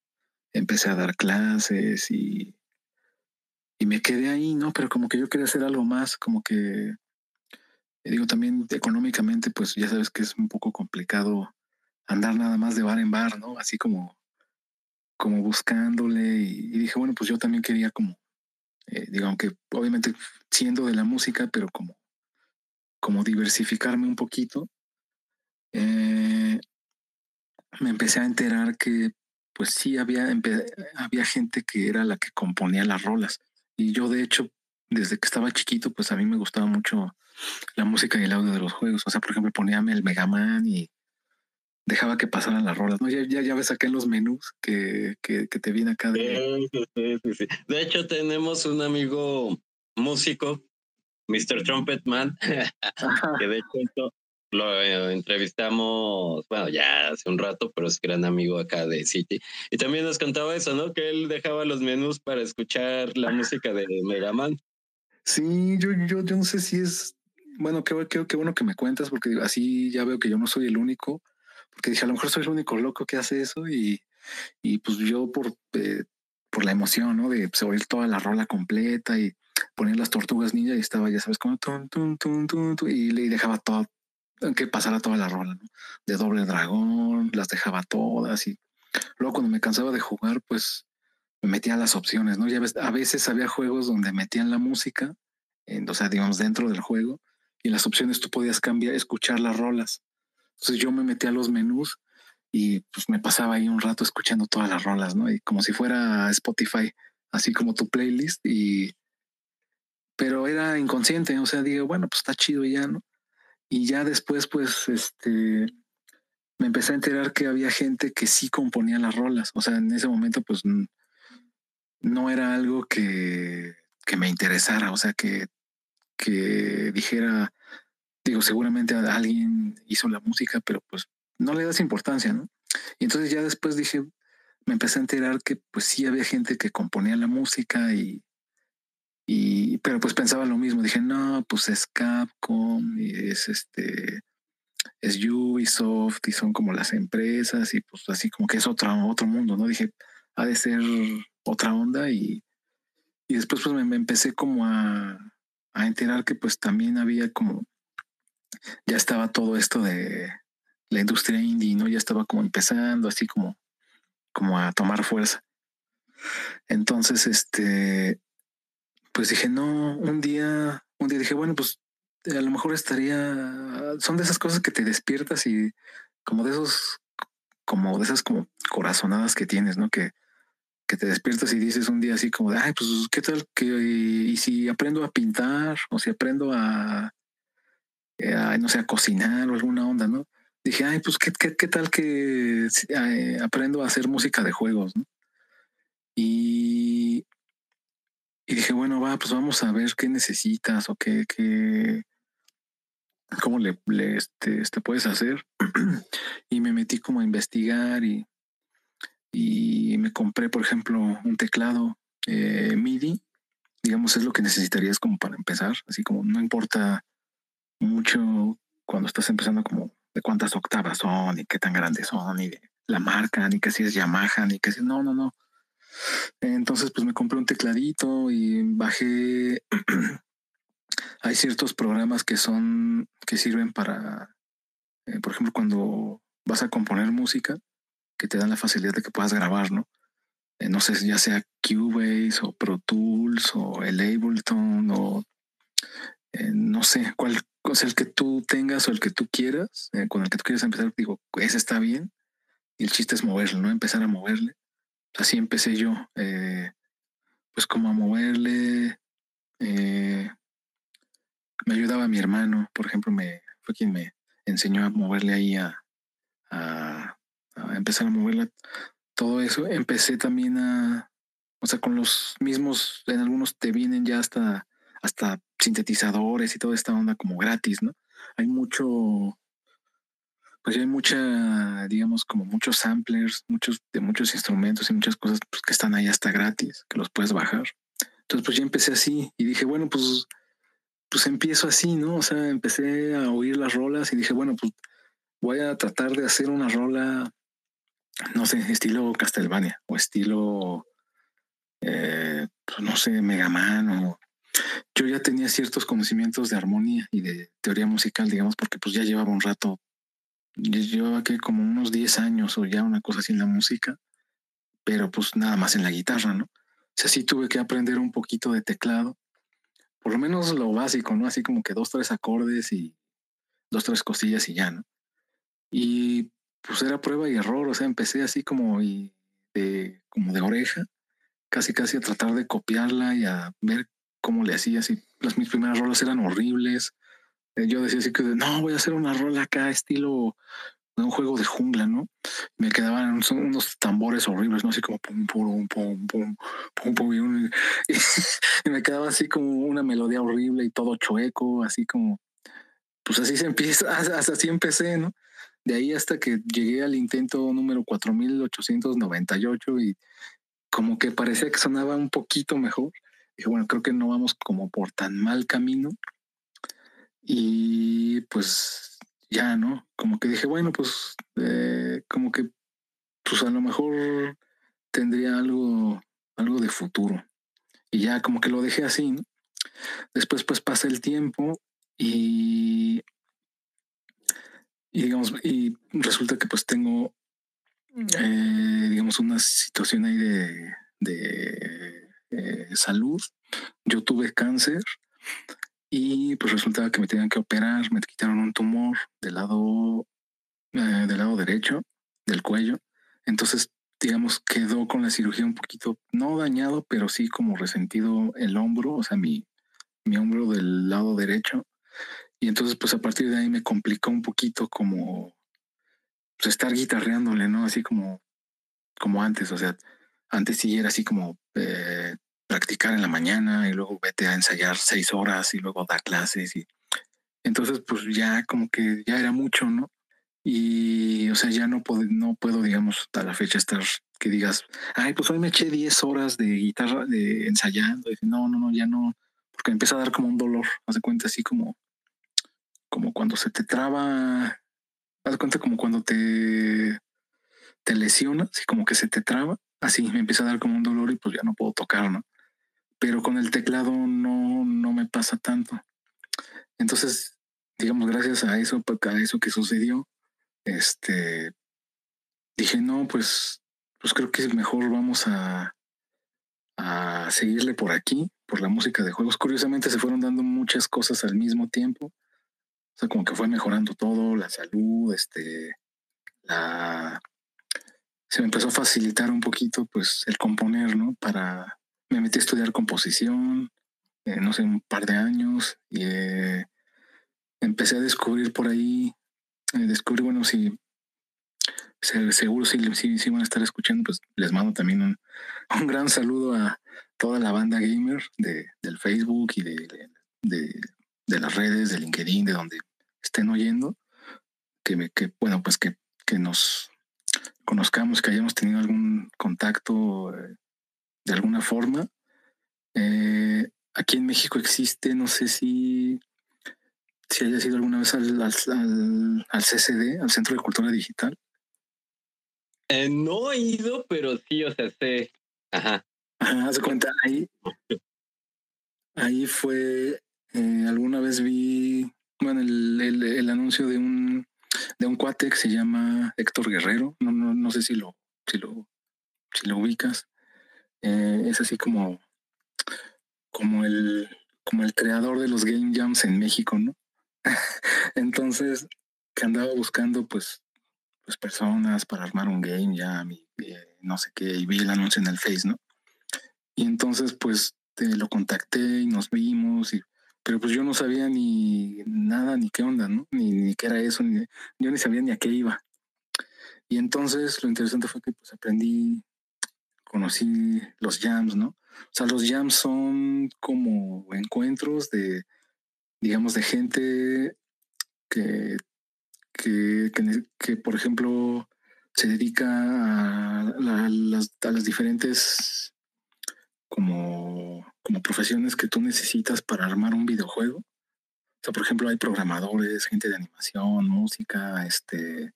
empecé a dar clases y, y me quedé ahí, ¿no? Pero como que yo quería hacer algo más, como que, digo, también económicamente, pues ya sabes que es un poco complicado andar nada más de bar en bar, ¿no? Así como, como buscándole y, dije, bueno, pues yo también quería como, eh, digo, aunque obviamente siendo de la música, pero como, como diversificarme un poquito, eh, me empecé a enterar que pues sí había, había gente que era la que componía las rolas. Y yo de hecho, desde que estaba chiquito, pues a mí me gustaba mucho la música y el audio de los juegos. O sea, por ejemplo, poníame el Mega Man y dejaba que pasaran las rolas. ¿no? Ya, ya, ya ves acá en los menús que, que, te viene acá. De... de hecho, tenemos un amigo músico, Mr. Trumpet Man, (laughs) que de hecho lo eh, entrevistamos, bueno, ya hace un rato, pero es gran amigo acá de City. Y también nos contaba eso, ¿no? Que él dejaba los menús para escuchar la música de Mega Man. Sí, yo, yo, yo no sé si es, bueno, qué, qué, qué bueno que me cuentas, porque así ya veo que yo no soy el único, porque dije, a lo mejor soy el único loco que hace eso y, y pues yo por, eh, por la emoción, ¿no? De pues, oír toda la rola completa y poner las tortugas ninja y estaba, ya sabes, como tum, tum, tum, y le dejaba todo, que pasara toda la rola, ¿no? De doble dragón, las dejaba todas y luego cuando me cansaba de jugar, pues me metía las opciones, ¿no? Ya a veces había juegos donde metían la música, en, o sea, digamos, dentro del juego, y las opciones tú podías cambiar, escuchar las rolas. Entonces yo me metía a los menús y pues me pasaba ahí un rato escuchando todas las rolas, ¿no? Y como si fuera Spotify, así como tu playlist y pero era inconsciente, o sea, digo, bueno, pues está chido ya, ¿no? Y ya después, pues, este, me empecé a enterar que había gente que sí componía las rolas. O sea, en ese momento, pues, no era algo que, que me interesara. O sea, que, que dijera, digo, seguramente alguien hizo la música, pero pues no le das importancia, ¿no? Y entonces ya después dije, me empecé a enterar que pues sí había gente que componía la música y, pero pues pensaba lo mismo. Dije, no, pues es Capcom y es este, es Ubisoft y son como las empresas y pues así como que es otro, otro mundo, ¿no? Dije, ha de ser otra onda y, y después pues me, empecé como a, a enterar que pues también había como, ya estaba todo esto de la industria indie, ¿no? Ya estaba como empezando así como, como a tomar fuerza. Entonces, este, pues dije, no, un día, un día dije, bueno, pues a lo mejor estaría, son de esas cosas que te despiertas y como de esos, como de esas como corazonadas que tienes, ¿no? Que, que te despiertas y dices un día así como de, ay, pues, ¿qué tal que, y si aprendo a pintar o si aprendo a, eh, no sé, a cocinar o alguna onda, ¿no? Dije, ay, pues, ¿qué, qué, qué tal que eh, aprendo a hacer música de juegos, ¿no? Y, y dije, bueno, va, pues vamos a ver qué necesitas o qué, qué cómo le, este, este, puedes hacer. (clears throat) y me metí como a investigar y, y me compré, por ejemplo, un teclado eh, MIDI. Digamos, es lo que necesitarías como para empezar. Así como no importa mucho cuando estás empezando como de cuántas octavas son y qué tan grandes son y de la marca, ni que si es Yamaha, ni que si no, no, no. Entonces, pues me compré un tecladito y bajé. (clears throat) Hay ciertos programas que son, que sirven para, eh, por ejemplo, cuando vas a componer música, que te dan la facilidad de que puedas grabar, ¿no? Eh, no sé, ya sea Cubase o Pro Tools o el Ableton o eh, no sé cuál, o sea, el que tú tengas o el que tú quieras, con el que tú quieras empezar, digo, ese está bien. Y el chiste es moverlo, ¿no? Empezar a moverle así empecé yo, eh, pues como a moverle. Eh, me ayudaba mi hermano, por ejemplo, me fue quien me enseñó a moverle ahí a, a, empezar a moverle todo eso. Empecé también a, o sea, con los mismos, en algunos te vienen ya hasta, hasta sintetizadores y toda esta onda como gratis, ¿no? Hay mucho, pues ya hay mucha, digamos, como muchos samplers, muchos de muchos instrumentos y muchas cosas pues, que están ahí hasta gratis, que los puedes bajar. Entonces, pues ya empecé así y dije, bueno, pues, pues empiezo así, ¿no? O sea, empecé a oír las rolas y dije, bueno, pues voy a tratar de hacer una rola, no sé, estilo Castlevania o estilo, eh, pues, no sé, Megaman o yo ya tenía ciertos conocimientos de armonía y de teoría musical, digamos, porque pues ya llevaba un rato llevaba que como unos 10 años o ya una cosa así en la música, pero pues nada más en la guitarra, ¿no? O sea, sí tuve que aprender un poquito de teclado, por lo menos lo básico, ¿no? Así como que dos, tres acordes y dos, tres cosillas y ya, ¿no? Y pues era prueba y error, o sea, empecé así como y de, como de oreja, casi casi a tratar de copiarla y a ver cómo le hacía. Si las mis primeras rolas eran horribles. Eh, yo decía así que no, voy a hacer una rola acá estilo de un juego de jungla, ¿no? Me quedaban unos tambores horribles, ¿no? Así como pum, pum, pum, pum, pum, pum, y, (laughs) y, me quedaba así como una melodía horrible y todo chueco, así como, pues así se empieza, (laughs) así empecé, ¿no? De ahí hasta que llegué al intento número 4898 y como que parecía que sonaba un poquito mejor. Dije, bueno, creo que no vamos como por tan mal camino. Y pues ya, ¿no? Como que dije, bueno, pues eh, como que pues a lo mejor tendría algo, algo de futuro. Y ya como que lo dejé así. Después pues pasa el tiempo y, y digamos, y resulta que pues tengo, eh, digamos, una situación ahí de, de eh, salud. Yo tuve cáncer y pues resultaba que me tenían que operar, me quitaron un tumor del lado, eh, del lado derecho del cuello. Entonces, digamos, quedó con la cirugía un poquito, no dañado, pero sí como resentido el hombro, o sea, mi, mi hombro del lado derecho. Y entonces, pues a partir de ahí me complicó un poquito como pues, estar guitarreándole, ¿no? Así como, como antes, o sea, antes sí era así como eh, practicar en la mañana y luego vete a ensayar seis horas y luego dar clases y entonces pues ya como que ya era mucho, ¿no? Y o sea, ya no puedo, no puedo, digamos, a la fecha estar que digas, ay, pues hoy me eché 10 horas de guitarra, de ensayando. Y no, no, no, ya no, porque empieza a dar como un dolor. Haz de cuenta así como, como cuando se te traba, haz de cuenta como cuando te, te lesionas y como que se te traba. Así me empieza a dar como un dolor y pues ya no puedo tocar, ¿no? Pero con el teclado no, no me pasa tanto. Entonces, digamos, gracias a eso, a eso que sucedió, este, dije, no, pues, pues creo que mejor vamos a, a seguirle por aquí, por la música de juegos. Curiosamente se fueron dando muchas cosas al mismo tiempo. O sea, como que fue mejorando todo, la salud, este. Se me empezó a facilitar un poquito, pues, el componer, ¿no? Para, me metí a estudiar composición, eh, no sé, un par de años, y eh, empecé a descubrir por ahí, eh, descubrí, bueno, si seguro si, si, van a estar escuchando, pues les mando también un, (laughs) un gran saludo a toda la banda gamer de, del Facebook y de, de, las redes, de LinkedIn, de donde estén oyendo, que, me, que bueno, pues que, que nos conozcamos, que hayamos tenido algún contacto de alguna forma. Eh, aquí en México existe, no sé si, si haya sido alguna vez al, al, al CCD, al Centro de Cultura Digital. Eh, no he ido, pero sí, o sea, sé. Ajá. Ajá, haz cuenta, ahí, ahí fue, eh, alguna vez vi, bueno, el, el, el, anuncio de un, de un cuate que se llama Héctor Guerrero, no, no, no sé si lo, si lo, si lo ubicas. Eh, es así como, como el, como el creador de los game jams en México, ¿no? (laughs) Entonces, que andaba buscando pues, pues personas para armar un game jam y, eh, no sé qué, y vi el anuncio en el Face, ¿no? Y entonces pues te lo contacté y nos vimos, y, pero pues yo no sabía ni nada, ni qué onda, ¿no? Ni, ni qué era eso, ni, yo ni sabía ni a qué iba. Y entonces lo interesante fue que pues aprendí conocí los jams, ¿no? O sea, los jams son como encuentros de, digamos, de gente que, que, que, por ejemplo, se dedica a, las, a las, diferentes como, como profesiones que tú necesitas para armar un videojuego. O sea, por ejemplo, hay programadores, gente de animación, música, este,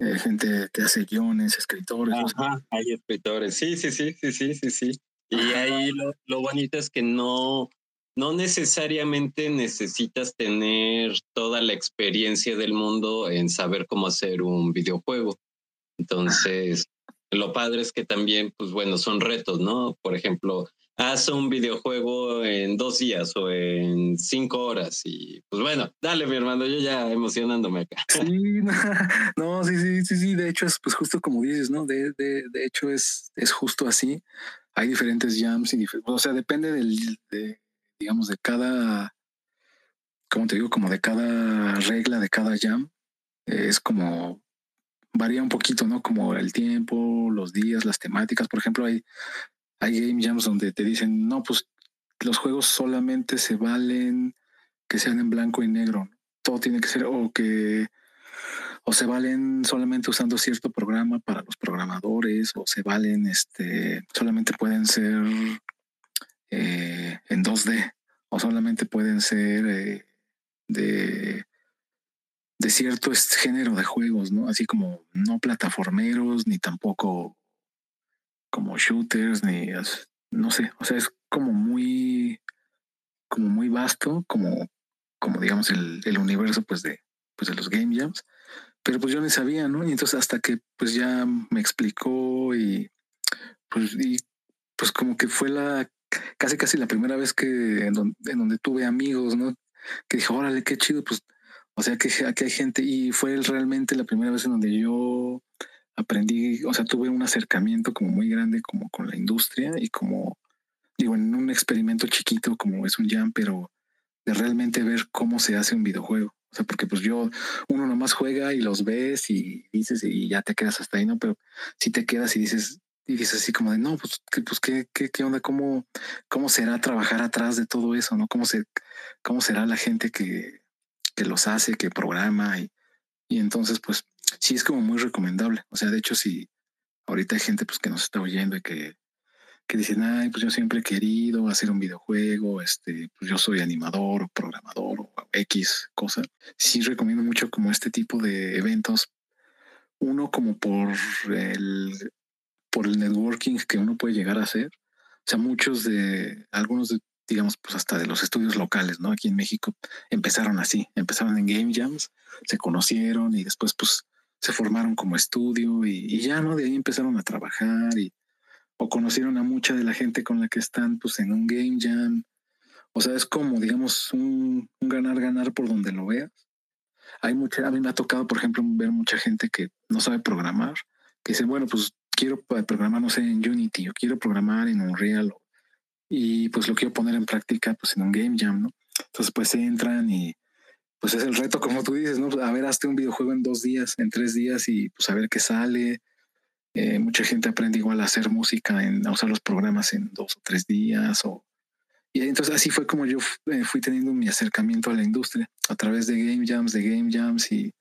eh, gente te hace guiones, escritores. Ajá, hay escritores, sí, sí, sí, sí, sí, sí, sí. Y ahí lo, lo, bonito es que no, no necesariamente necesitas tener toda la experiencia del mundo en saber cómo hacer un videojuego. Entonces, lo padre es que también, pues bueno, son retos, ¿no? Por ejemplo, haz un videojuego en dos días o en cinco horas. Y pues bueno, dale, mi hermano, yo ya emocionándome acá. Sí, (laughs) no, sí, sí, sí, sí. De hecho, es pues justo como dices, ¿no? De, de, de hecho, es, es justo así. Hay diferentes jams y o sea, depende del, de, digamos, de cada, como te digo, como de cada regla de cada jam. Es como varía un poquito, ¿no? Como el tiempo, los días, las temáticas. Por ejemplo, hay hay game jams donde te dicen, no, pues los juegos solamente se valen que sean en blanco y negro. Todo tiene que ser o que o se valen solamente usando cierto programa para los programadores o se valen este solamente pueden ser eh, en 2D o solamente pueden ser eh, de de cierto género de juegos, ¿no? Así como no plataformeros ni tampoco como shooters, ni no sé, o sea, es como muy, como muy vasto, como, como digamos el, el universo pues de, pues de los game jams, pero pues yo ni sabía, ¿no? Y entonces hasta que pues ya me explicó y pues, y, pues como que fue la, casi casi la primera vez que en donde, tuve amigos, ¿no? Que dijo, órale, qué chido, pues, o sea, que aquí hay gente y fue realmente la primera vez en donde yo aprendí, o sea, tuve un acercamiento como muy grande como con la industria y como, digo, en un experimento chiquito como es un jam, pero de realmente ver cómo se hace un videojuego. O sea, porque pues yo, uno nomás juega y los ves y dices y ya te quedas hasta ahí, ¿no? Pero si te quedas y dices, y dices así como de, no, pues, pues ¿qué, qué, qué onda? ¿Cómo, ¿Cómo será trabajar atrás de todo eso? ¿No? ¿Cómo, se, cómo será la gente que, que los hace, que programa? Y, y entonces, pues, sí es como muy recomendable. O sea, de hecho, si ahorita hay gente pues que nos está oyendo y que, que dicen, ay, pues yo siempre he querido hacer un videojuego, este, pues yo soy animador o programador o X cosa. Sí recomiendo mucho como este tipo de eventos. Uno como por el, por el networking que uno puede llegar a hacer. O sea, muchos de, algunos de, digamos, pues hasta de los estudios locales, ¿no? Aquí en México empezaron así, empezaron en game jams, se conocieron y después pues se formaron como estudio y, ya, ¿no? De ahí empezaron a trabajar y o conocieron a mucha de la gente con la que están pues en un game jam. O sea, es como, digamos, un, ganar-ganar por donde lo veas. Hay mucha, a mí me ha tocado, por ejemplo, ver mucha gente que no sabe programar, que dice, bueno, pues quiero programar, no sé, en Unity o quiero programar en Unreal y pues lo quiero poner en práctica pues en un game jam, ¿no? Entonces pues entran y pues es el reto, como tú dices, ¿no? A ver, hazte un videojuego en dos días, en tres días y pues a ver qué sale. Eh, mucha gente aprende igual a hacer música, en, a usar los programas en dos o tres días. O, y entonces así fue como yo eh, fui teniendo mi acercamiento a la industria a través de game jams, de game jams y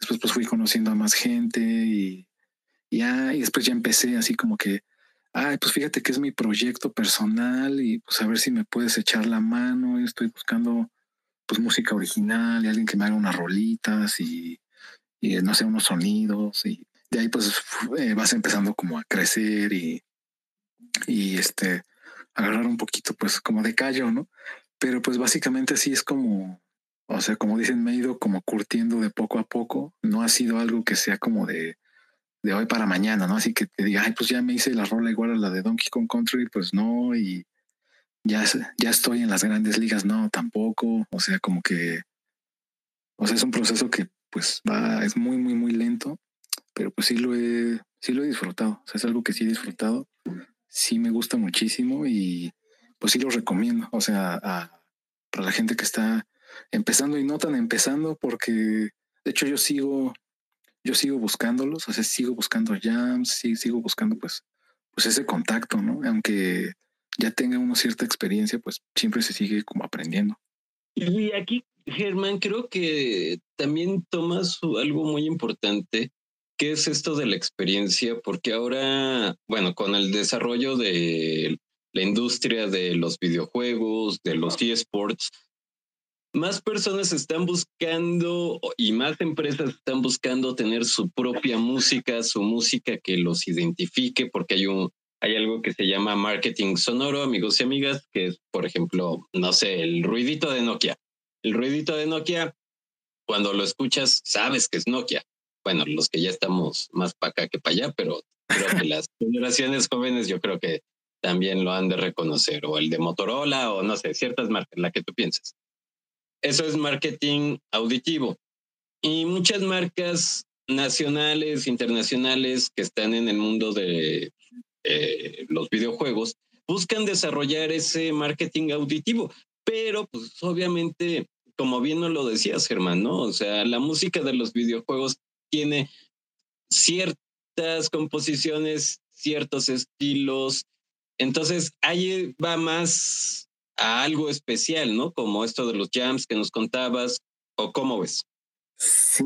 después pues fui conociendo a más gente y, ya, y después ya empecé así como que, ay, pues fíjate que es mi proyecto personal y pues a ver si me puedes echar la mano. y estoy buscando pues música original y alguien que me haga unas rolitas y, y no sé, unos sonidos y de ahí pues eh, vas empezando como a crecer y, y este, agarrar un poquito pues como de callo, ¿no? Pero pues básicamente así es como, o sea, como dicen, me he ido como curtiendo de poco a poco, no ha sido algo que sea como de, de hoy para mañana, ¿no? Así que te diga, ay, pues ya me hice la rola igual a la de Donkey Kong Country, pues no, y ya, ya estoy en las grandes ligas, no, tampoco. O sea, como que, o sea, es un proceso que pues va, es muy, muy, muy lento, pero pues sí lo he, sí lo he disfrutado. O sea, es algo que sí he disfrutado. Sí me gusta muchísimo y pues sí lo recomiendo. O sea, a, para la gente que está empezando y no tan empezando, porque de hecho yo sigo, yo sigo buscándolos, o sea, sigo buscando jams, sí, sigo buscando pues, pues ese contacto, ¿no? Aunque ya tenga uno cierta experiencia, pues siempre se sigue como aprendiendo. Y aquí, Germán, creo que también tomas algo muy importante, que es esto de la experiencia, porque ahora, bueno, con el desarrollo de la industria de los videojuegos, de los eSports, más personas están buscando y más empresas están buscando tener su propia música, su música que los identifique, porque hay un, hay algo que se llama marketing sonoro, amigos y amigas, que es, por ejemplo, no sé, el ruidito de Nokia. El ruidito de Nokia, cuando lo escuchas, sabes que es Nokia. Bueno, los que ya estamos más para acá que para allá, pero creo que las (laughs) generaciones jóvenes yo creo que también lo han de reconocer, o el de Motorola, o no sé, ciertas marcas, la que tú piensas. Eso es marketing auditivo. Y muchas marcas nacionales, internacionales que están en el mundo de eh, los videojuegos buscan desarrollar ese marketing auditivo, pero pues obviamente, como bien nos lo decías, Germán, ¿no? O sea, la música de los videojuegos tiene ciertas composiciones, ciertos estilos, entonces ahí va más a algo especial, ¿no? Como esto de los jams que nos contabas, o cómo ves. Sí,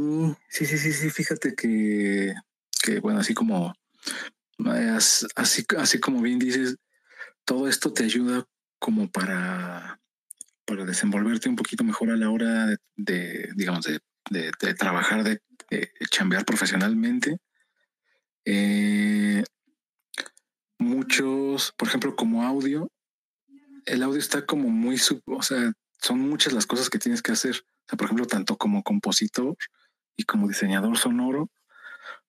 sí, sí, sí, sí. Fíjate que, que bueno, así como, así, así como bien dices, todo esto te ayuda como para, para desenvolverte un poquito mejor a la hora de, digamos, de, trabajar, de, chambear profesionalmente. Eh, muchos, por ejemplo, como audio, el audio está como muy, sub, o sea, son muchas las cosas que tienes que hacer. Por ejemplo, tanto como compositor y como diseñador sonoro,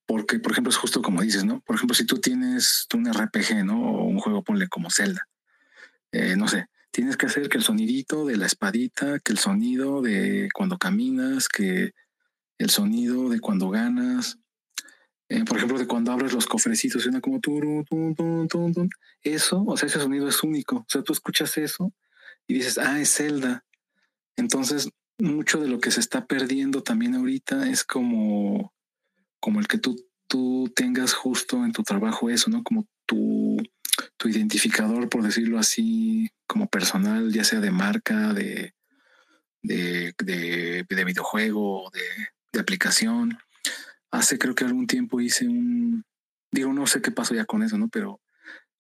porque, por ejemplo, es justo como dices, ¿no? Por ejemplo, si tú tienes un RPG, ¿no? O un juego, ponle como Zelda, eh, no sé, tienes que hacer que el sonidito de la espadita, que el sonido de cuando caminas, que el sonido de cuando ganas, eh, por ejemplo, de cuando abres los cofrecitos, suena como turu, eso, o sea, ese sonido es único. O sea, tú escuchas eso y dices, ah, es Zelda. Entonces, mucho de lo que se está perdiendo también ahorita es como, como el que tú, tú tengas justo en tu trabajo eso, ¿no? Como tu, tu identificador, por decirlo así, como personal, ya sea de marca, de, de, de, de videojuego, de, de aplicación hace creo que algún tiempo hice un, digo, no sé qué pasó ya con eso, ¿no? Pero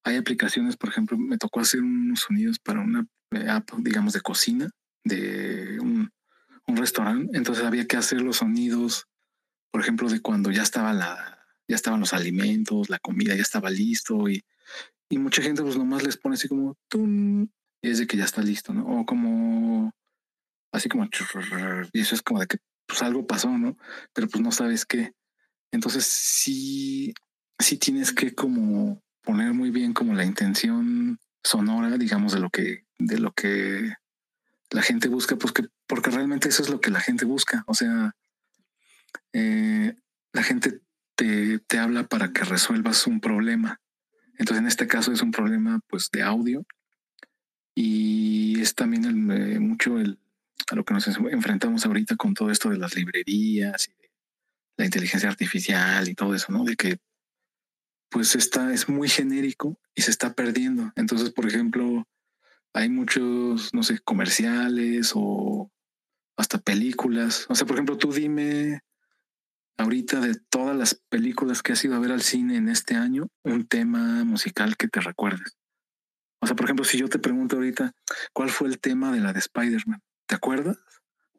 hay aplicaciones, por ejemplo, me tocó hacer unos sonidos para una app, digamos, de cocina, de un restaurante. Entonces había que hacer los sonidos, por ejemplo, de cuando ya estaba la, ya estaban los alimentos, la comida ya estaba listo y, y mucha gente pues nomás les pone así como ¡tum! y es de que ya está listo, ¿no? O como así como y eso es como de que pues algo pasó, ¿no? Pero pues no sabes qué. Entonces sí, sí tienes que como poner muy bien como la intención sonora, digamos, de lo que, de lo que la gente busca, pues que, porque realmente eso es lo que la gente busca. O sea, eh, la gente te, te habla para que resuelvas un problema. Entonces, en este caso es un problema pues de audio y es también el, eh, mucho el, a lo que nos enfrentamos ahorita con todo esto de las librerías y la inteligencia artificial y todo eso, ¿no? De que pues está, es muy genérico y se está perdiendo. Entonces, por ejemplo, hay muchos, no sé, comerciales o hasta películas. O sea, por ejemplo, tú dime ahorita de todas las películas que has ido a ver al cine en este año, un tema musical que te recuerdes. O sea, por ejemplo, si yo te pregunto ahorita, ¿cuál fue el tema de la de Spider-Man? ¿Te acuerdas?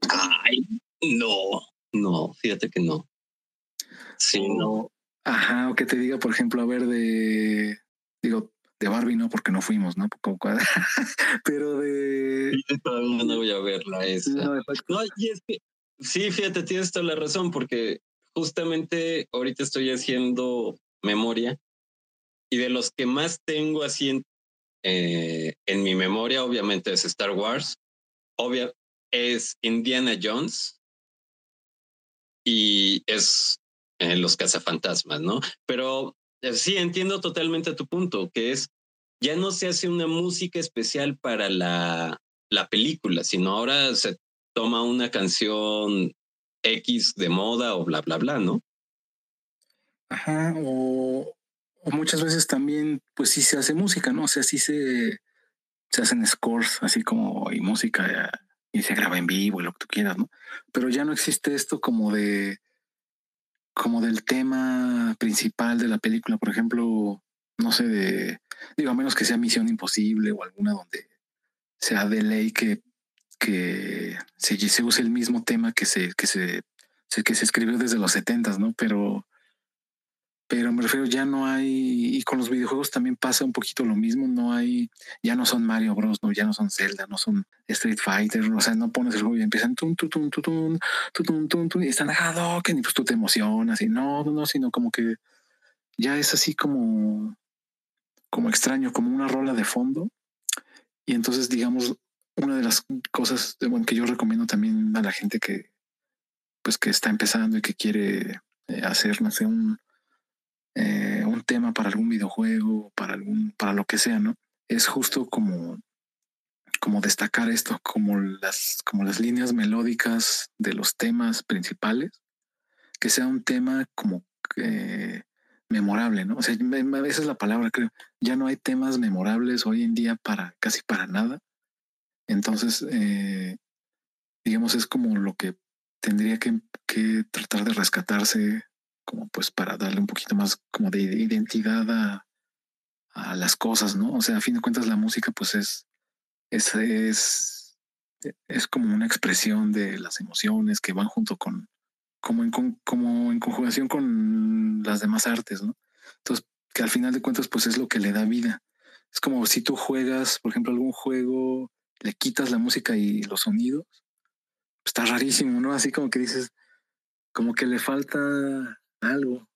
Ay, no, no, fíjate que no. Sí, no. Ajá, o que te diga, por ejemplo, a ver, de, digo, de Barbie no, porque no fuimos, ¿no? (laughs) Pero de... (laughs) no voy a verla esa. No, y es que, sí, fíjate, tienes toda la razón, porque justamente ahorita estoy haciendo memoria y de los que más tengo así en, eh, mi memoria, obviamente es Star Wars, obvia, es Indiana Jones y es eh, los cazafantasmas, ¿no? Pero eh, sí, entiendo totalmente tu punto, que es, ya no se hace una música especial para la, la película, sino ahora se toma una canción X de moda o bla, bla, bla, ¿no? Ajá, o, muchas veces también, pues sí se hace música, ¿no? O sea, sí se, se hacen scores, así como y música y se graba en vivo y lo que tú quieras, ¿no? Pero ya no existe esto como de como del tema principal de la película, por ejemplo, no sé, de, digo, a menos que sea Misión Imposible o alguna donde sea de ley que, que se, se use el mismo tema que se, que se, que se escribió desde los setentas, ¿no? Pero pero me refiero ya no hay y con los videojuegos también pasa un poquito lo mismo no hay ya no son Mario Bros no ya no son Zelda no son Street Fighter o sea no pones el juego y empiezan y están ah que y pues tú te emocionas y no no no sino como que ya es así como como extraño, como una rola de fondo. Y entonces, digamos, una de las cosas que yo recomiendo también a la gente que, pues, que está empezando y que quiere eh, hacer, no sé, un, eh, un tema para algún videojuego, para algún, para lo que sea, ¿no? Es justo como, como destacar esto, como las, como las líneas melódicas de los temas principales, que sea un tema como memorable, ¿no? O sea, esa es la palabra, creo. Ya no hay temas memorables hoy en día para casi para nada. Entonces, eh, digamos, es como lo que tendría que, tratar de rescatarse, como pues para darle un poquito más como de identidad a, las cosas, ¿no? O sea, a fin de cuentas la música pues es, es, es, es como una expresión de las emociones que van junto con, como en, como en conjugación con las demás artes, ¿no? Entonces, que al final de cuentas, pues es lo que le da vida. Es como si tú juegas, por ejemplo, algún juego, le quitas la música y los sonidos, está rarísimo, ¿no? Así como que dices, como que le falta algo.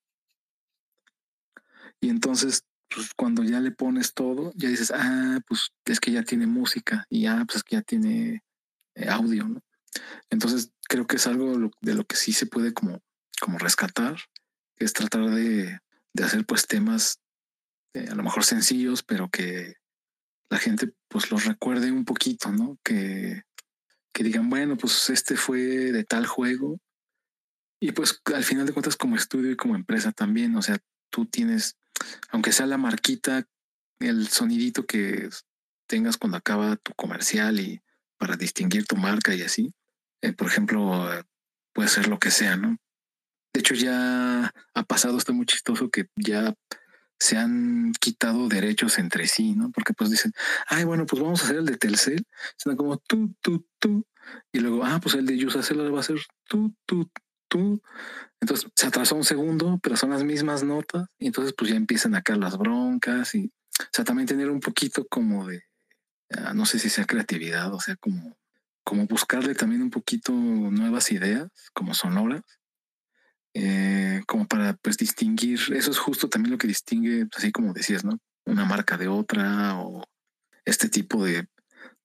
Y entonces, pues cuando ya le pones todo, ya dices, ah, pues es que ya tiene música y ya, pues es que ya tiene eh, audio, ¿no? Entonces, creo que es algo de lo que sí se puede como, como rescatar, es tratar de, de hacer pues temas eh, a lo mejor sencillos, pero que la gente pues los recuerde un poquito, ¿no? Que, que digan, bueno, pues este fue de tal juego. Y pues al final de cuentas como estudio y como empresa también, o sea, tú tienes, aunque sea la marquita, el sonidito que tengas cuando acaba tu comercial y para distinguir tu marca y así, eh, por ejemplo, puede ser lo que sea, ¿no? De hecho, ya ha pasado, está muy chistoso que ya se han quitado derechos entre sí, ¿no? Porque pues dicen, ay, bueno, pues vamos a hacer el de Telcel, sino como tú, tú, tú, y luego, ah, pues el de Yusacel va a ser tú, tú, tú. Entonces se atrasó un segundo, pero son las mismas notas, y entonces pues ya empiezan acá las broncas y, o sea, también tener un poquito como de, ah, no sé si sea creatividad, o sea, como como buscarle también un poquito nuevas ideas, como sonoras, eh, como para pues distinguir, eso es justo también lo que distingue, así como decías, ¿no? Una marca de otra o este tipo de,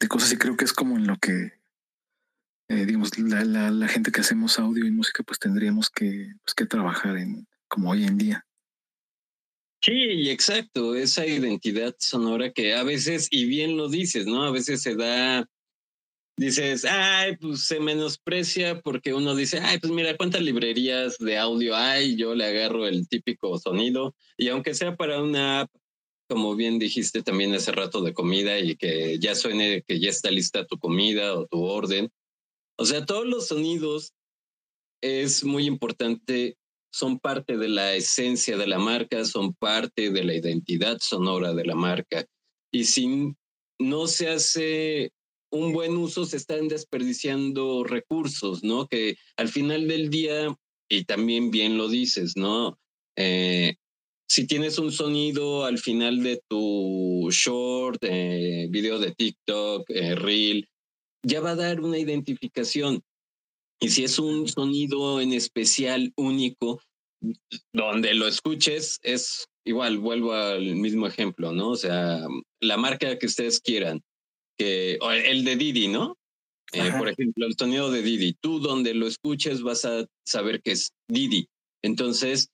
cosas y creo que es como en lo que, eh, digamos, la, gente que hacemos audio y música pues tendríamos que, pues, que trabajar en como hoy en día. Sí, exacto, esa identidad sonora que a veces, y bien lo dices, ¿no? A veces se da dices, ay, pues se menosprecia porque uno dice, ay, pues mira, cuántas librerías de audio hay, yo le agarro el típico sonido y aunque sea para una app, como bien dijiste también hace rato de comida y que ya suene que ya está lista tu comida o tu orden. O sea, todos los sonidos es muy importante, son parte de la esencia de la marca, son parte de la identidad sonora de la marca. Y si no se hace un buen uso se están desperdiciando recursos, ¿no? Que al final del día, y también bien lo dices, ¿no? Eh, si tienes un sonido al final de tu short, eh, video de TikTok, eh, reel, ya va a dar una identificación. Y si es un sonido en especial único, donde lo escuches, es igual, vuelvo al mismo ejemplo, ¿no? O sea, la marca que ustedes quieran que, el de Didi, ¿no? Eh, por ejemplo, el sonido de Didi. Tú donde lo escuches vas a saber que es Didi. Entonces,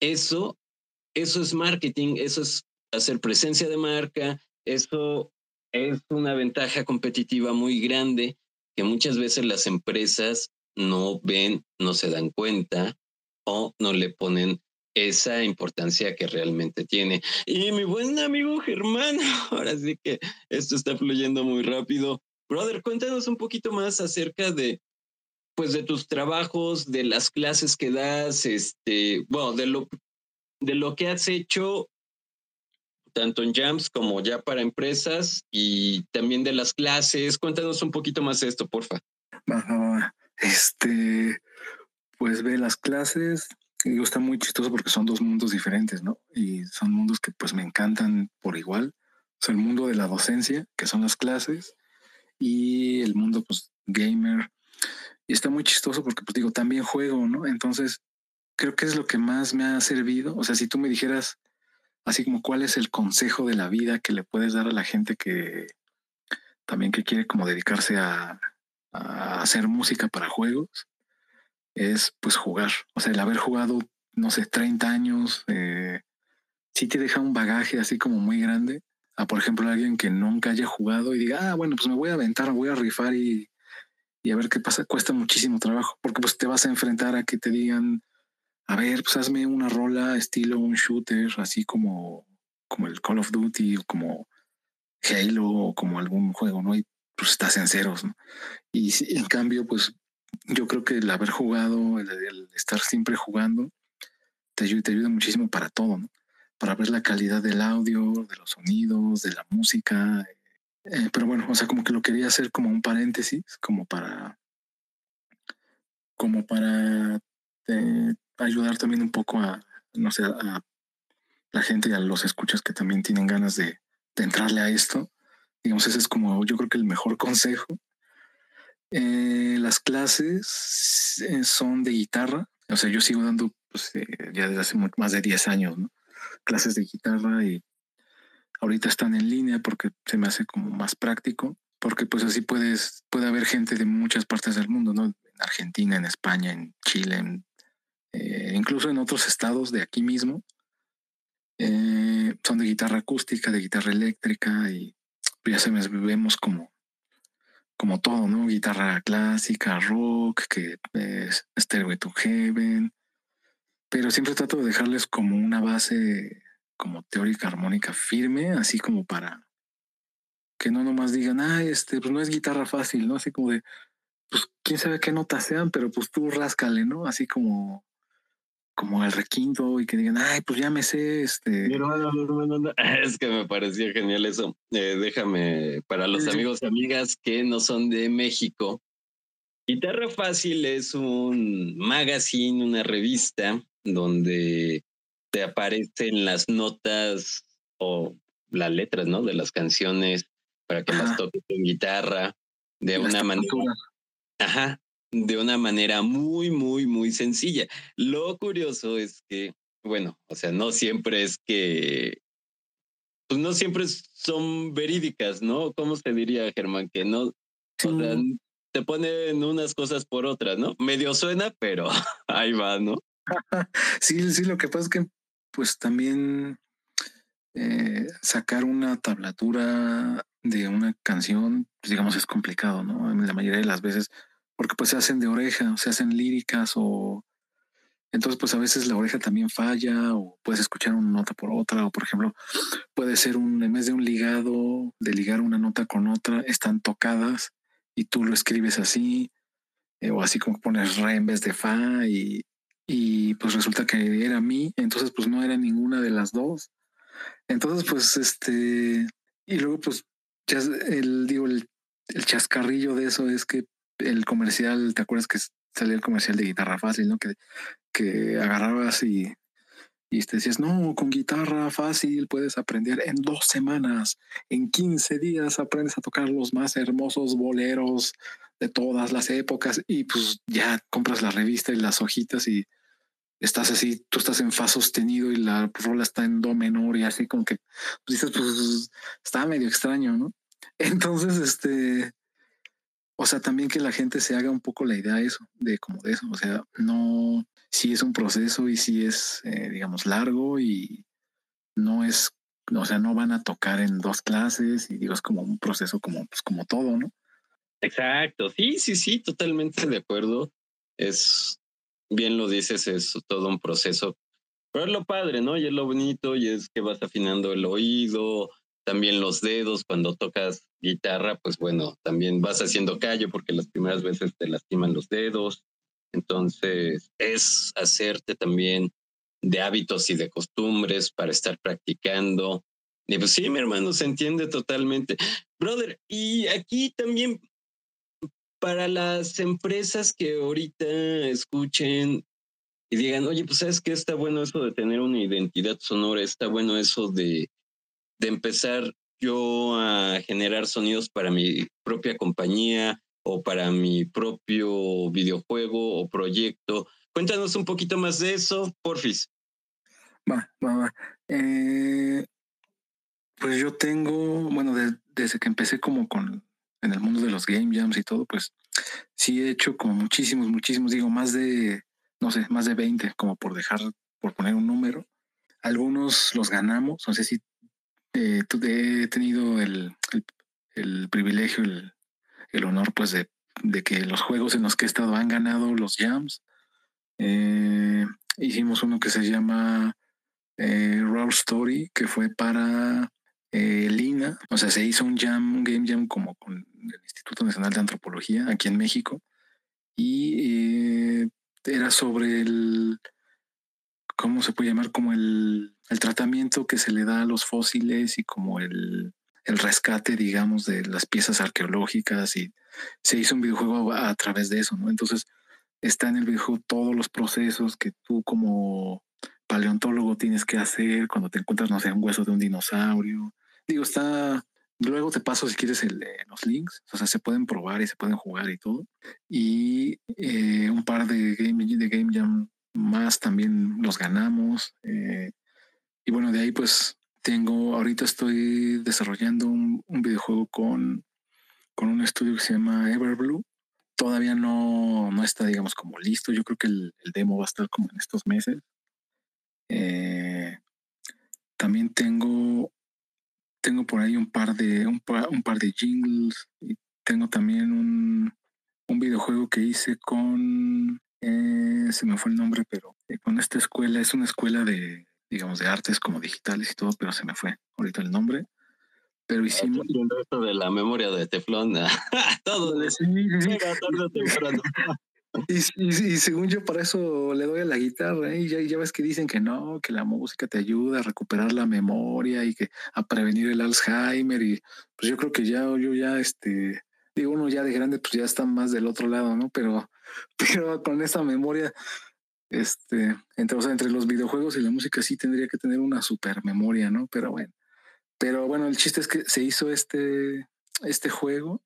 eso, eso es marketing, eso es hacer presencia de marca, eso es una ventaja competitiva muy grande que muchas veces las empresas no ven, no se dan cuenta o no le ponen esa importancia que realmente tiene. Y mi buen amigo Germán, (laughs) ahora sí que esto está fluyendo muy rápido. Brother, cuéntanos un poquito más acerca de, pues, de tus trabajos, de las clases que das, este, bueno, de lo, de lo que has hecho tanto en Jams como ya para empresas y también de las clases. Cuéntanos un poquito más de esto, porfa. Este, pues ve las clases, digo, está muy chistoso porque son dos mundos diferentes, ¿no? Y son mundos que pues me encantan por igual. O el mundo de la docencia, que son las clases, y el mundo pues gamer. Y está muy chistoso porque pues digo, también juego, ¿no? Entonces, creo que es lo que más me ha servido. O sea, si tú me dijeras así como cuál es el consejo de la vida que le puedes dar a la gente que también que quiere como dedicarse a, hacer música para juegos, es pues jugar. O sea, el haber jugado, no sé, 30 años, eh, sí te deja un bagaje así como muy grande. A, por ejemplo, alguien que nunca haya jugado y diga, ah, bueno, pues me voy a aventar, voy a rifar y, y a ver qué pasa. Cuesta muchísimo trabajo porque pues te vas a enfrentar a que te digan, a ver, pues hazme una rola estilo un shooter, así como, como el Call of Duty o como Halo o como algún juego, ¿no? Y pues estás en ceros. Y en cambio, pues yo creo que el haber jugado, el, estar siempre jugando, te ayuda, te ayuda muchísimo para todo, ¿no? Para ver la calidad del audio, de los sonidos, de la música. Eh, pero bueno, o sea, como que lo quería hacer como un paréntesis, como para, como para eh, ayudar también un poco a, no sé, a la gente y a los escuchas que también tienen ganas de, de entrarle a esto. Digamos, ese es como yo creo que el mejor (laughs) consejo. Eh, las clases eh, son de guitarra. O sea, yo sigo dando pues, eh, ya desde hace más de 10 años, Clases de guitarra y ahorita están en línea porque se me hace como más práctico, porque pues así puedes, puede haber gente de muchas partes del mundo, ¿no? En Argentina, en España, en Chile, incluso en otros estados de aquí mismo. Son de guitarra acústica, de guitarra eléctrica y ya se vemos como, como todo, ¿no? Guitarra clásica, rock, que es Stairway to Heaven. Pero siempre trato de dejarles como una base como teórica armónica firme, así como para que no nomás digan, ah, este, pues no es guitarra fácil, ¿no? Así como de, pues quién sabe qué notas sean, pero pues tú ráscale, ¿no? Así como como el requinto y que digan, ay, pues ya me sé este. (laughs) Es que me parecía genial eso. Eh, déjame, para los amigos y amigas que no son de México, Guitarra Fácil es un magazine, una revista donde te aparecen las notas o las letras, ¿no? De las canciones para que las toques en guitarra de una manera. Ajá, de una manera muy, muy, muy sencilla. Lo curioso es que, bueno, o sea, no siempre es que, pues no siempre son verídicas, ¿no? ¿Cómo se diría, Germán? Que no, o sea, te ponen unas cosas por otras, ¿no? Medio suena, pero (laughs) ahí va, ¿no? (laughs) sí, sí, lo que pasa es que, pues también eh, sacar una tablatura de una canción, pues digamos, es complicado, ¿no? La mayoría de las veces porque pues se hacen de oreja, se hacen líricas o entonces pues a veces la oreja también falla o puedes escuchar una nota por otra o por ejemplo puede ser un en vez de un ligado de ligar una nota con otra están tocadas y tú lo escribes así eh, o así como pones re en vez de fa y, y pues resulta que era mi entonces pues no era ninguna de las dos. Entonces pues este y luego pues ya el digo el, el chascarrillo de eso es que el comercial, ¿te acuerdas que salía el comercial de guitarra fácil, ¿no? Que, que agarrabas y, y te decías, no, con guitarra fácil puedes aprender en dos semanas, en 15 días aprendes a tocar los más hermosos boleros de todas las épocas y pues ya compras la revista y las hojitas y estás así, tú estás en fa sostenido y la rola está en do menor y así como que pues dices, pues está medio extraño, ¿no? (laughs) Entonces, este, o sea, también que la gente se haga un poco la idea de eso, de como de eso. O sea, no, si es un proceso y si es, eh, digamos, largo y no es, o sea, no van a tocar en dos clases y digo, es como un proceso como, pues, como todo, ¿no? Exacto. Sí, sí, sí, totalmente de acuerdo. Es, bien lo dices, es todo un proceso. Pero es lo padre, ¿no? Y es lo bonito y es que vas afinando el oído, también los dedos cuando tocas guitarra, pues bueno, también vas haciendo callo porque las primeras veces te lastiman los dedos. Entonces, es hacerte también de hábitos y de costumbres para estar practicando. Y pues sí, mi hermano, se entiende totalmente. Brother, y aquí también para las empresas que ahorita escuchen y digan, oye, pues sabes que está bueno eso de tener una identidad sonora, está bueno eso de de empezar yo a generar sonidos para mi propia compañía o para mi propio videojuego o proyecto. Cuéntanos un poquito más de eso, porfis. Va, va, va. Eh, pues yo tengo, bueno, desde que empecé como con en el mundo de los game jams y todo, pues sí he hecho como muchísimos, muchísimos, digo, más de, no sé, más de 20, como por dejar, por poner un número. Algunos los ganamos, no sé si eh, he tenido el, el, privilegio, el, el, honor, pues, de, de, que los juegos en los que he estado han ganado los jams. Eh, hicimos uno que se llama eh, Raw Story, que fue para eh, Lina, o sea, se hizo un jam, un game jam como con el Instituto Nacional de Antropología aquí en México y eh, era sobre el, ¿cómo se puede llamar? Como el, el, tratamiento que se le da a los fósiles y como el, el rescate, digamos, de las piezas arqueológicas y se hizo un videojuego a, través de eso, ¿no? Entonces está en el videojuego todos los procesos que tú como paleontólogo tienes que hacer cuando te encuentras, no sé, un hueso de un dinosaurio. Digo, está. Luego te paso si quieres el, los links. O sea, se pueden probar y se pueden jugar y todo. Y eh, un par de Game, de game Jam más también los ganamos. Eh, y bueno, de ahí pues tengo, ahorita estoy desarrollando un, videojuego con, con un estudio que se llama Everblue. Todavía no, no está, digamos, como listo. Yo creo que el, demo va a estar como en estos meses. Eh, también tengo, tengo por ahí un par de, un par, un par de jingles y tengo también un, un videojuego que hice con, eh, se me fue el nombre, pero eh, con esta escuela, es una escuela de, digamos, de artes como digitales y todo, pero se me fue ahorita el nombre. Pero hicimos. Esto de la memoria de Teflón, (laughs) todo. Sí, sí, (laughs) y, según yo, para eso le doy a la guitarra. ¿eh? Y ya, ya, ves que dicen que no, que la música te ayuda a recuperar la memoria y que a prevenir el Alzheimer. Y pues yo creo que ya, yo ya, este, digo, uno ya de grande, pues ya está más del otro lado, ¿no? Pero, (laughs) pero con esa memoria, este, entre, o sea, entre los videojuegos y la música sí tendría que tener una super memoria, ¿no? Pero bueno, pero bueno, el chiste es que se hizo este, este juego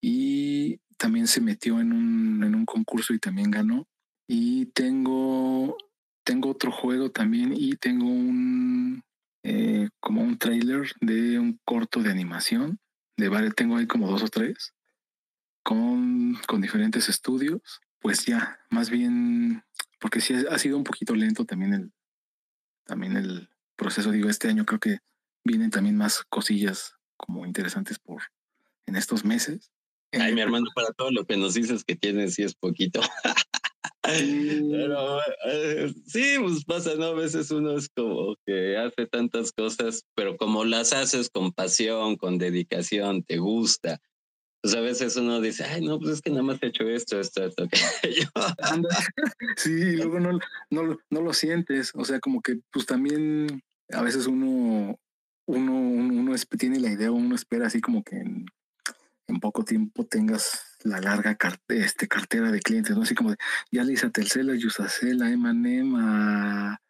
y también se metió en un, en un concurso y también ganó. Y tengo, tengo otro juego también y tengo un eh, como un trailer de un corto de animación. De varios, tengo ahí como dos o tres con, con diferentes estudios. Pues ya, más bien, porque sí ha sido un poquito lento también el, también el proceso. Digo, este año creo que vienen también más cosillas como interesantes por en estos meses. Ay, mi hermano, para todo lo que nos dices que tienes, sí es poquito. (laughs) Pero eh, sí, pues pasa, ¿no? A veces uno es como que hace tantas cosas, pero como las haces con pasión, con dedicación, te gusta. Pues a veces uno dice, ay, no, pues es que nada más he hecho esto, esto, esto, (laughs) (laughs) sí, y luego no, no, no lo sientes. O sea, como que pues también a veces uno, uno, uno, uno tiene la idea, uno espera así como que en en poco tiempo tengas la larga este, cartera de clientes, ¿no? Así como de, ya le hice a Telcel, a Yusacel, a Emanem, a,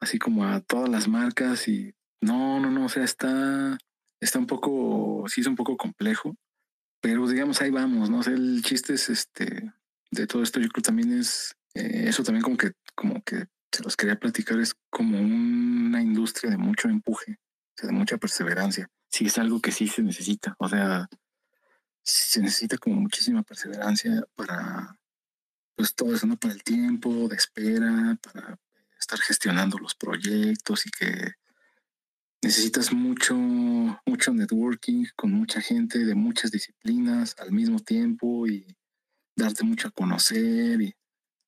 así como a todas las marcas y no, no, no, o sea, está, está un poco, sí es un poco complejo, pero digamos ahí vamos, ¿no? O sea, el chiste es este, de todo esto yo creo también es, eh, eso también como que, como que se los quería platicar, es como una industria de mucho empuje, o sea, de mucha perseverancia. Sí, es algo que sí se necesita, o sea, se necesita como muchísima perseverancia para pues todo eso, ¿no? Para el tiempo de espera, para estar gestionando los proyectos y que necesitas mucho, mucho networking con mucha gente de muchas disciplinas al mismo tiempo y darte mucho a conocer y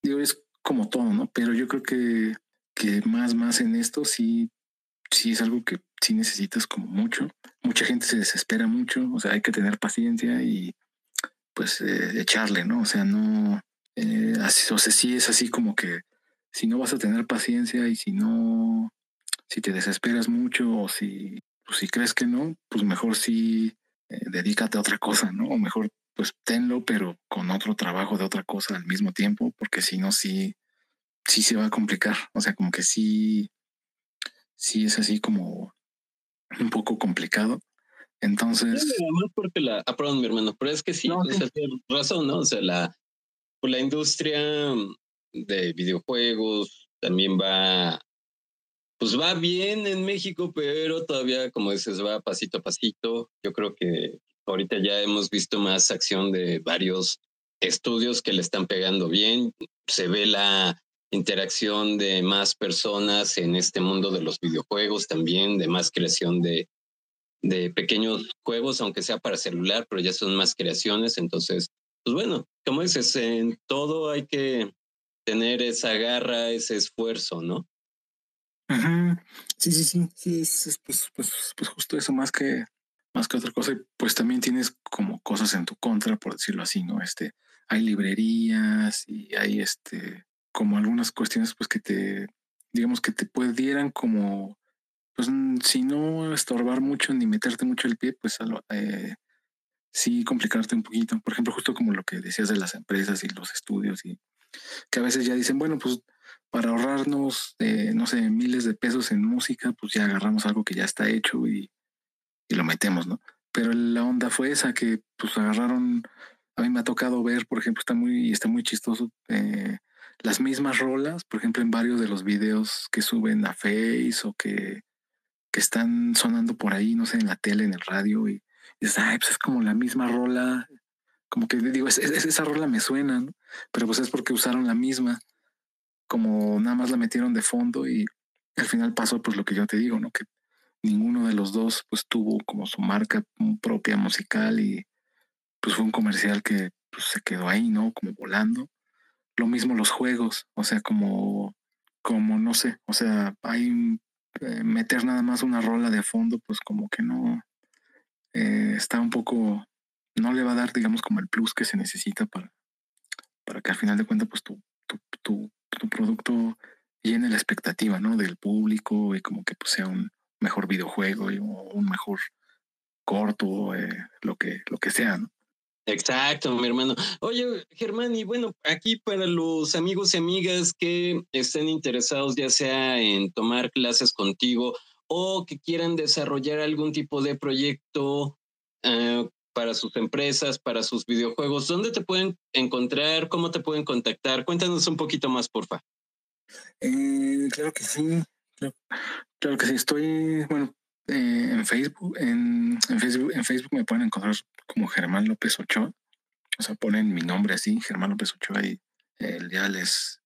digo, es como todo, ¿no? Pero yo creo que, que más, más en esto sí, sí es algo que sí necesitas como mucho. Mucha gente se desespera mucho, o sea, hay que tener paciencia y pues eh, echarle, ¿no? O sea, no, eh, así, o sea, sí es así como que si no vas a tener paciencia y si no, si te desesperas mucho o si, pues, si crees que no, pues mejor sí eh, dedícate a otra cosa, ¿no? O mejor pues tenlo, pero con otro trabajo de otra cosa al mismo tiempo, porque si no, sí, sí se va a complicar. O sea, como que sí, sí es así como un poco complicado. Entonces. No, porque la. Ah, perdón, mi hermano, pero es que sí, no, razón, ¿no? O sea, la, pues la industria de videojuegos también va pues va bien en México, pero todavía, como dices, va pasito a pasito. Yo creo que ahorita ya hemos visto más acción de varios estudios que le están pegando bien. Se ve la interacción de más personas en este mundo de los videojuegos también, de más creación de, de pequeños juegos, aunque sea para celular, pero ya son más creaciones. Entonces, pues bueno, como dices, en todo hay que tener esa garra, ese esfuerzo, ¿no? Sí, sí, sí, sí, es, pues, pues, pues justo eso, más que, más que otra cosa, pues también tienes como cosas en tu contra, por decirlo así, ¿no? Este, hay librerías y hay este, como algunas cuestiones, pues que te, digamos que te pudieran como, pues si no estorbar mucho ni meterte mucho el pie, pues eh, sí complicarte un poquito. Por ejemplo, justo como lo que decías de las empresas y los estudios y que a veces ya dicen, bueno, pues para ahorrarnos, eh, no sé, miles de pesos en música, pues ya agarramos algo que ya está hecho y, y lo metemos, ¿no? Pero la onda fue esa que pues agarraron, a mí me ha tocado ver, por ejemplo, está muy, está muy chistoso, eh, las mismas rolas, por ejemplo, en varios de los videos que suben a Face o que, que están sonando por ahí, no sé, en la tele, en el radio, y, dices, ay, pues es como la misma rola, como que digo, esa rola me suena, ¿no? pero pues es porque usaron la misma como nada más la metieron de fondo y al final pasó pues lo que yo te digo, ¿no? Que ninguno de los dos pues tuvo como su marca propia musical y pues fue un comercial que pues se quedó ahí, ¿no? Como volando. Lo mismo los juegos, o sea, como, como no sé, o sea, hay eh, meter nada más una rola de fondo, pues como que no eh, está un poco, no le va a dar, digamos, como el plus que se necesita para, para que al final de cuentas, pues tu, tu, tu tu producto llene la expectativa, ¿no? Del público y como que pues, sea un mejor videojuego y un mejor corto, eh, lo que lo que sea, ¿no? Exacto, mi hermano. Oye, Germán, y bueno, aquí para los amigos y amigas que estén interesados ya sea en tomar clases contigo o que quieran desarrollar algún tipo de proyecto eh, para sus empresas, para sus videojuegos, ¿dónde te pueden encontrar? ¿Cómo te pueden contactar? Cuéntanos un poquito más, porfa. Eh, claro que sí, claro, que sí. Estoy, bueno, eh, en Facebook, en, Facebook, en Facebook me pueden encontrar como Germán López Ochoa. O sea, ponen mi nombre así, Germán López Ochoa, y ya les,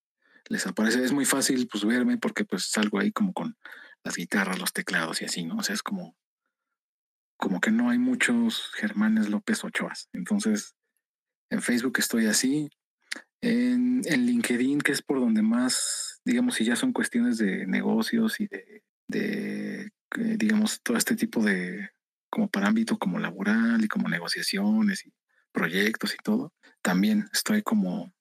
les aparece. Es muy fácil pues verme porque pues salgo ahí como con las guitarras, los teclados y así, ¿no? O sea, es como como que no hay muchos Germanes López Ochoas. Entonces, en Facebook estoy así. En, LinkedIn, que es por donde más, digamos, si ya son cuestiones de negocios y de, de digamos, todo este tipo de, como para ámbito como laboral y como negociaciones y proyectos y todo, también estoy como,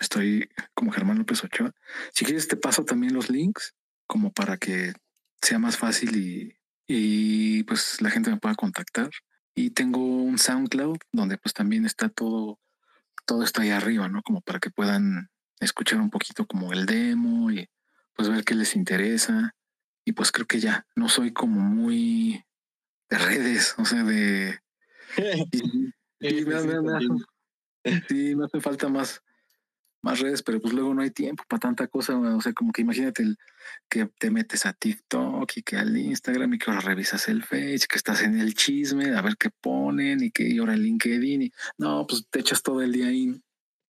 estoy como Germán López Ochoa. Si quieres te paso también los links como para que sea más fácil y y pues la gente me pueda contactar. Y tengo un SoundCloud donde pues también está todo, todo está ahí arriba, ¿no? Como para que puedan escuchar un poquito como el demo y pues ver qué les interesa. Y pues creo que ya no soy como muy de redes, o sea, de... (laughs) sí, me hace falta más, más redes, pero pues luego no hay tiempo para tanta cosa. O sea, como que imagínate el, que te metes a TikTok y que al Instagram y que ahora revisas el Face, que estás en el chisme, a ver qué ponen y que ahora el LinkedIn. Y, no, pues te echas todo el día ahí.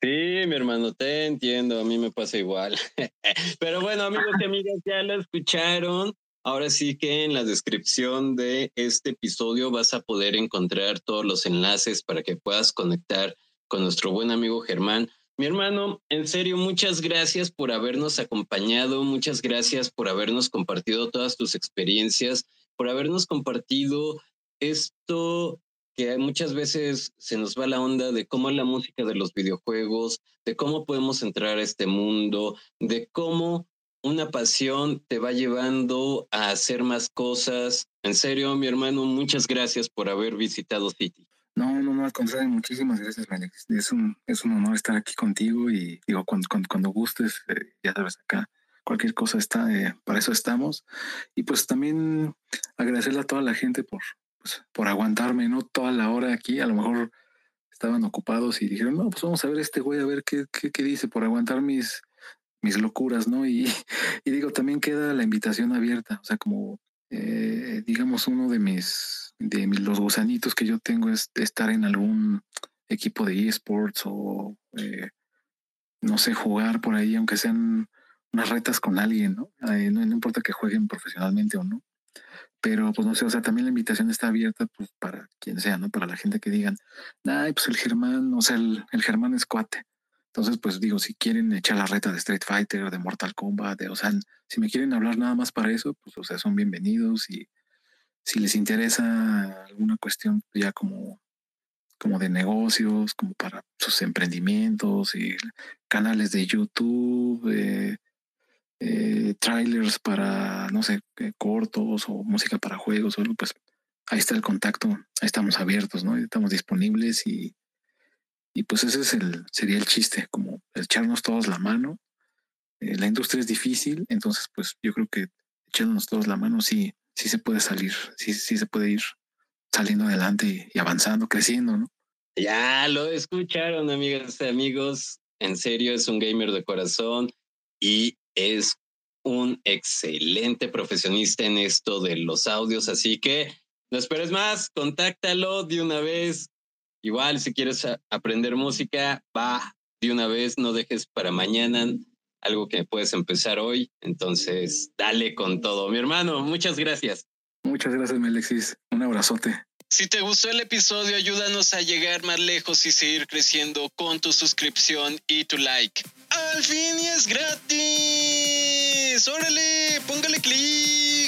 Sí, mi hermano, te entiendo, a mí me pasa igual. (laughs) Pero bueno, amigos y amigas, ya lo escucharon. Ahora sí que en la descripción de este episodio vas a poder encontrar todos los enlaces para que puedas conectar con nuestro buen amigo Germán. Mi hermano, en serio, muchas gracias por habernos acompañado, muchas gracias por habernos compartido todas tus experiencias, por habernos compartido esto que muchas veces se nos va la onda de cómo es la música de los videojuegos, de cómo podemos entrar a este mundo, de cómo una pasión te va llevando a hacer más cosas. En serio, mi hermano, muchas gracias por haber visitado City. No, no, no, al contrario, muchísimas gracias, Alex. Es un, es un honor estar aquí contigo y digo, cuando, cuando, gustes, eh, ya sabes, acá cualquier cosa está, eh, para eso estamos. Y pues también agradecerle a toda la gente por, pues, por aguantarme, ¿no? Toda la hora aquí, a lo mejor estaban ocupados y dijeron, no, pues vamos a ver este güey, a ver qué, qué, qué dice, por aguantar mis, mis locuras, ¿no? Y, (laughs) y, digo, también queda la invitación abierta, o sea, como, eh, digamos, uno de mis, de mis, los gusanitos que yo tengo es estar en algún equipo de esports o, eh, no sé, jugar por ahí, aunque sean unas retas con alguien, ¿no? no, importa que jueguen profesionalmente o no. Pero, pues no sé, o sea, también la invitación está abierta pues, para quien sea, ¿no? Para la gente que digan, ay, pues el Germán, o sea, el, el Germán es cuate. Entonces, pues digo, si quieren echar la reta de Street Fighter, de Mortal Kombat, de, o sea, si me quieren hablar nada más para eso, pues, o sea, son bienvenidos y si les interesa alguna cuestión ya como, como de negocios, como para sus emprendimientos y canales de YouTube, eh, eh, trailers para, no sé, eh, cortos o música para juegos o algo, pues ahí está el contacto, ahí estamos abiertos, ¿no? Estamos disponibles y, y pues ese es el, sería el chiste, como echarnos todos la mano. Eh, la industria es difícil, entonces pues yo creo que echándonos todos la mano sí, sí se puede salir, sí, sí se puede ir saliendo adelante y, avanzando, creciendo, ¿no? Ya lo escucharon, amigas y amigos. En serio, es un gamer de corazón y es un excelente profesionista en esto de los audios, así que no esperes más, contáctalo de una vez. Igual, si quieres aprender música, va de una vez, no dejes para mañana algo que puedes empezar hoy. Entonces, dale con todo. Mi hermano, muchas gracias. Muchas gracias, Alexis. Un abrazote. Si te gustó el episodio, ayúdanos a llegar más lejos y seguir creciendo con tu suscripción y tu like. Al fin y es gratis. Órale, póngale clic.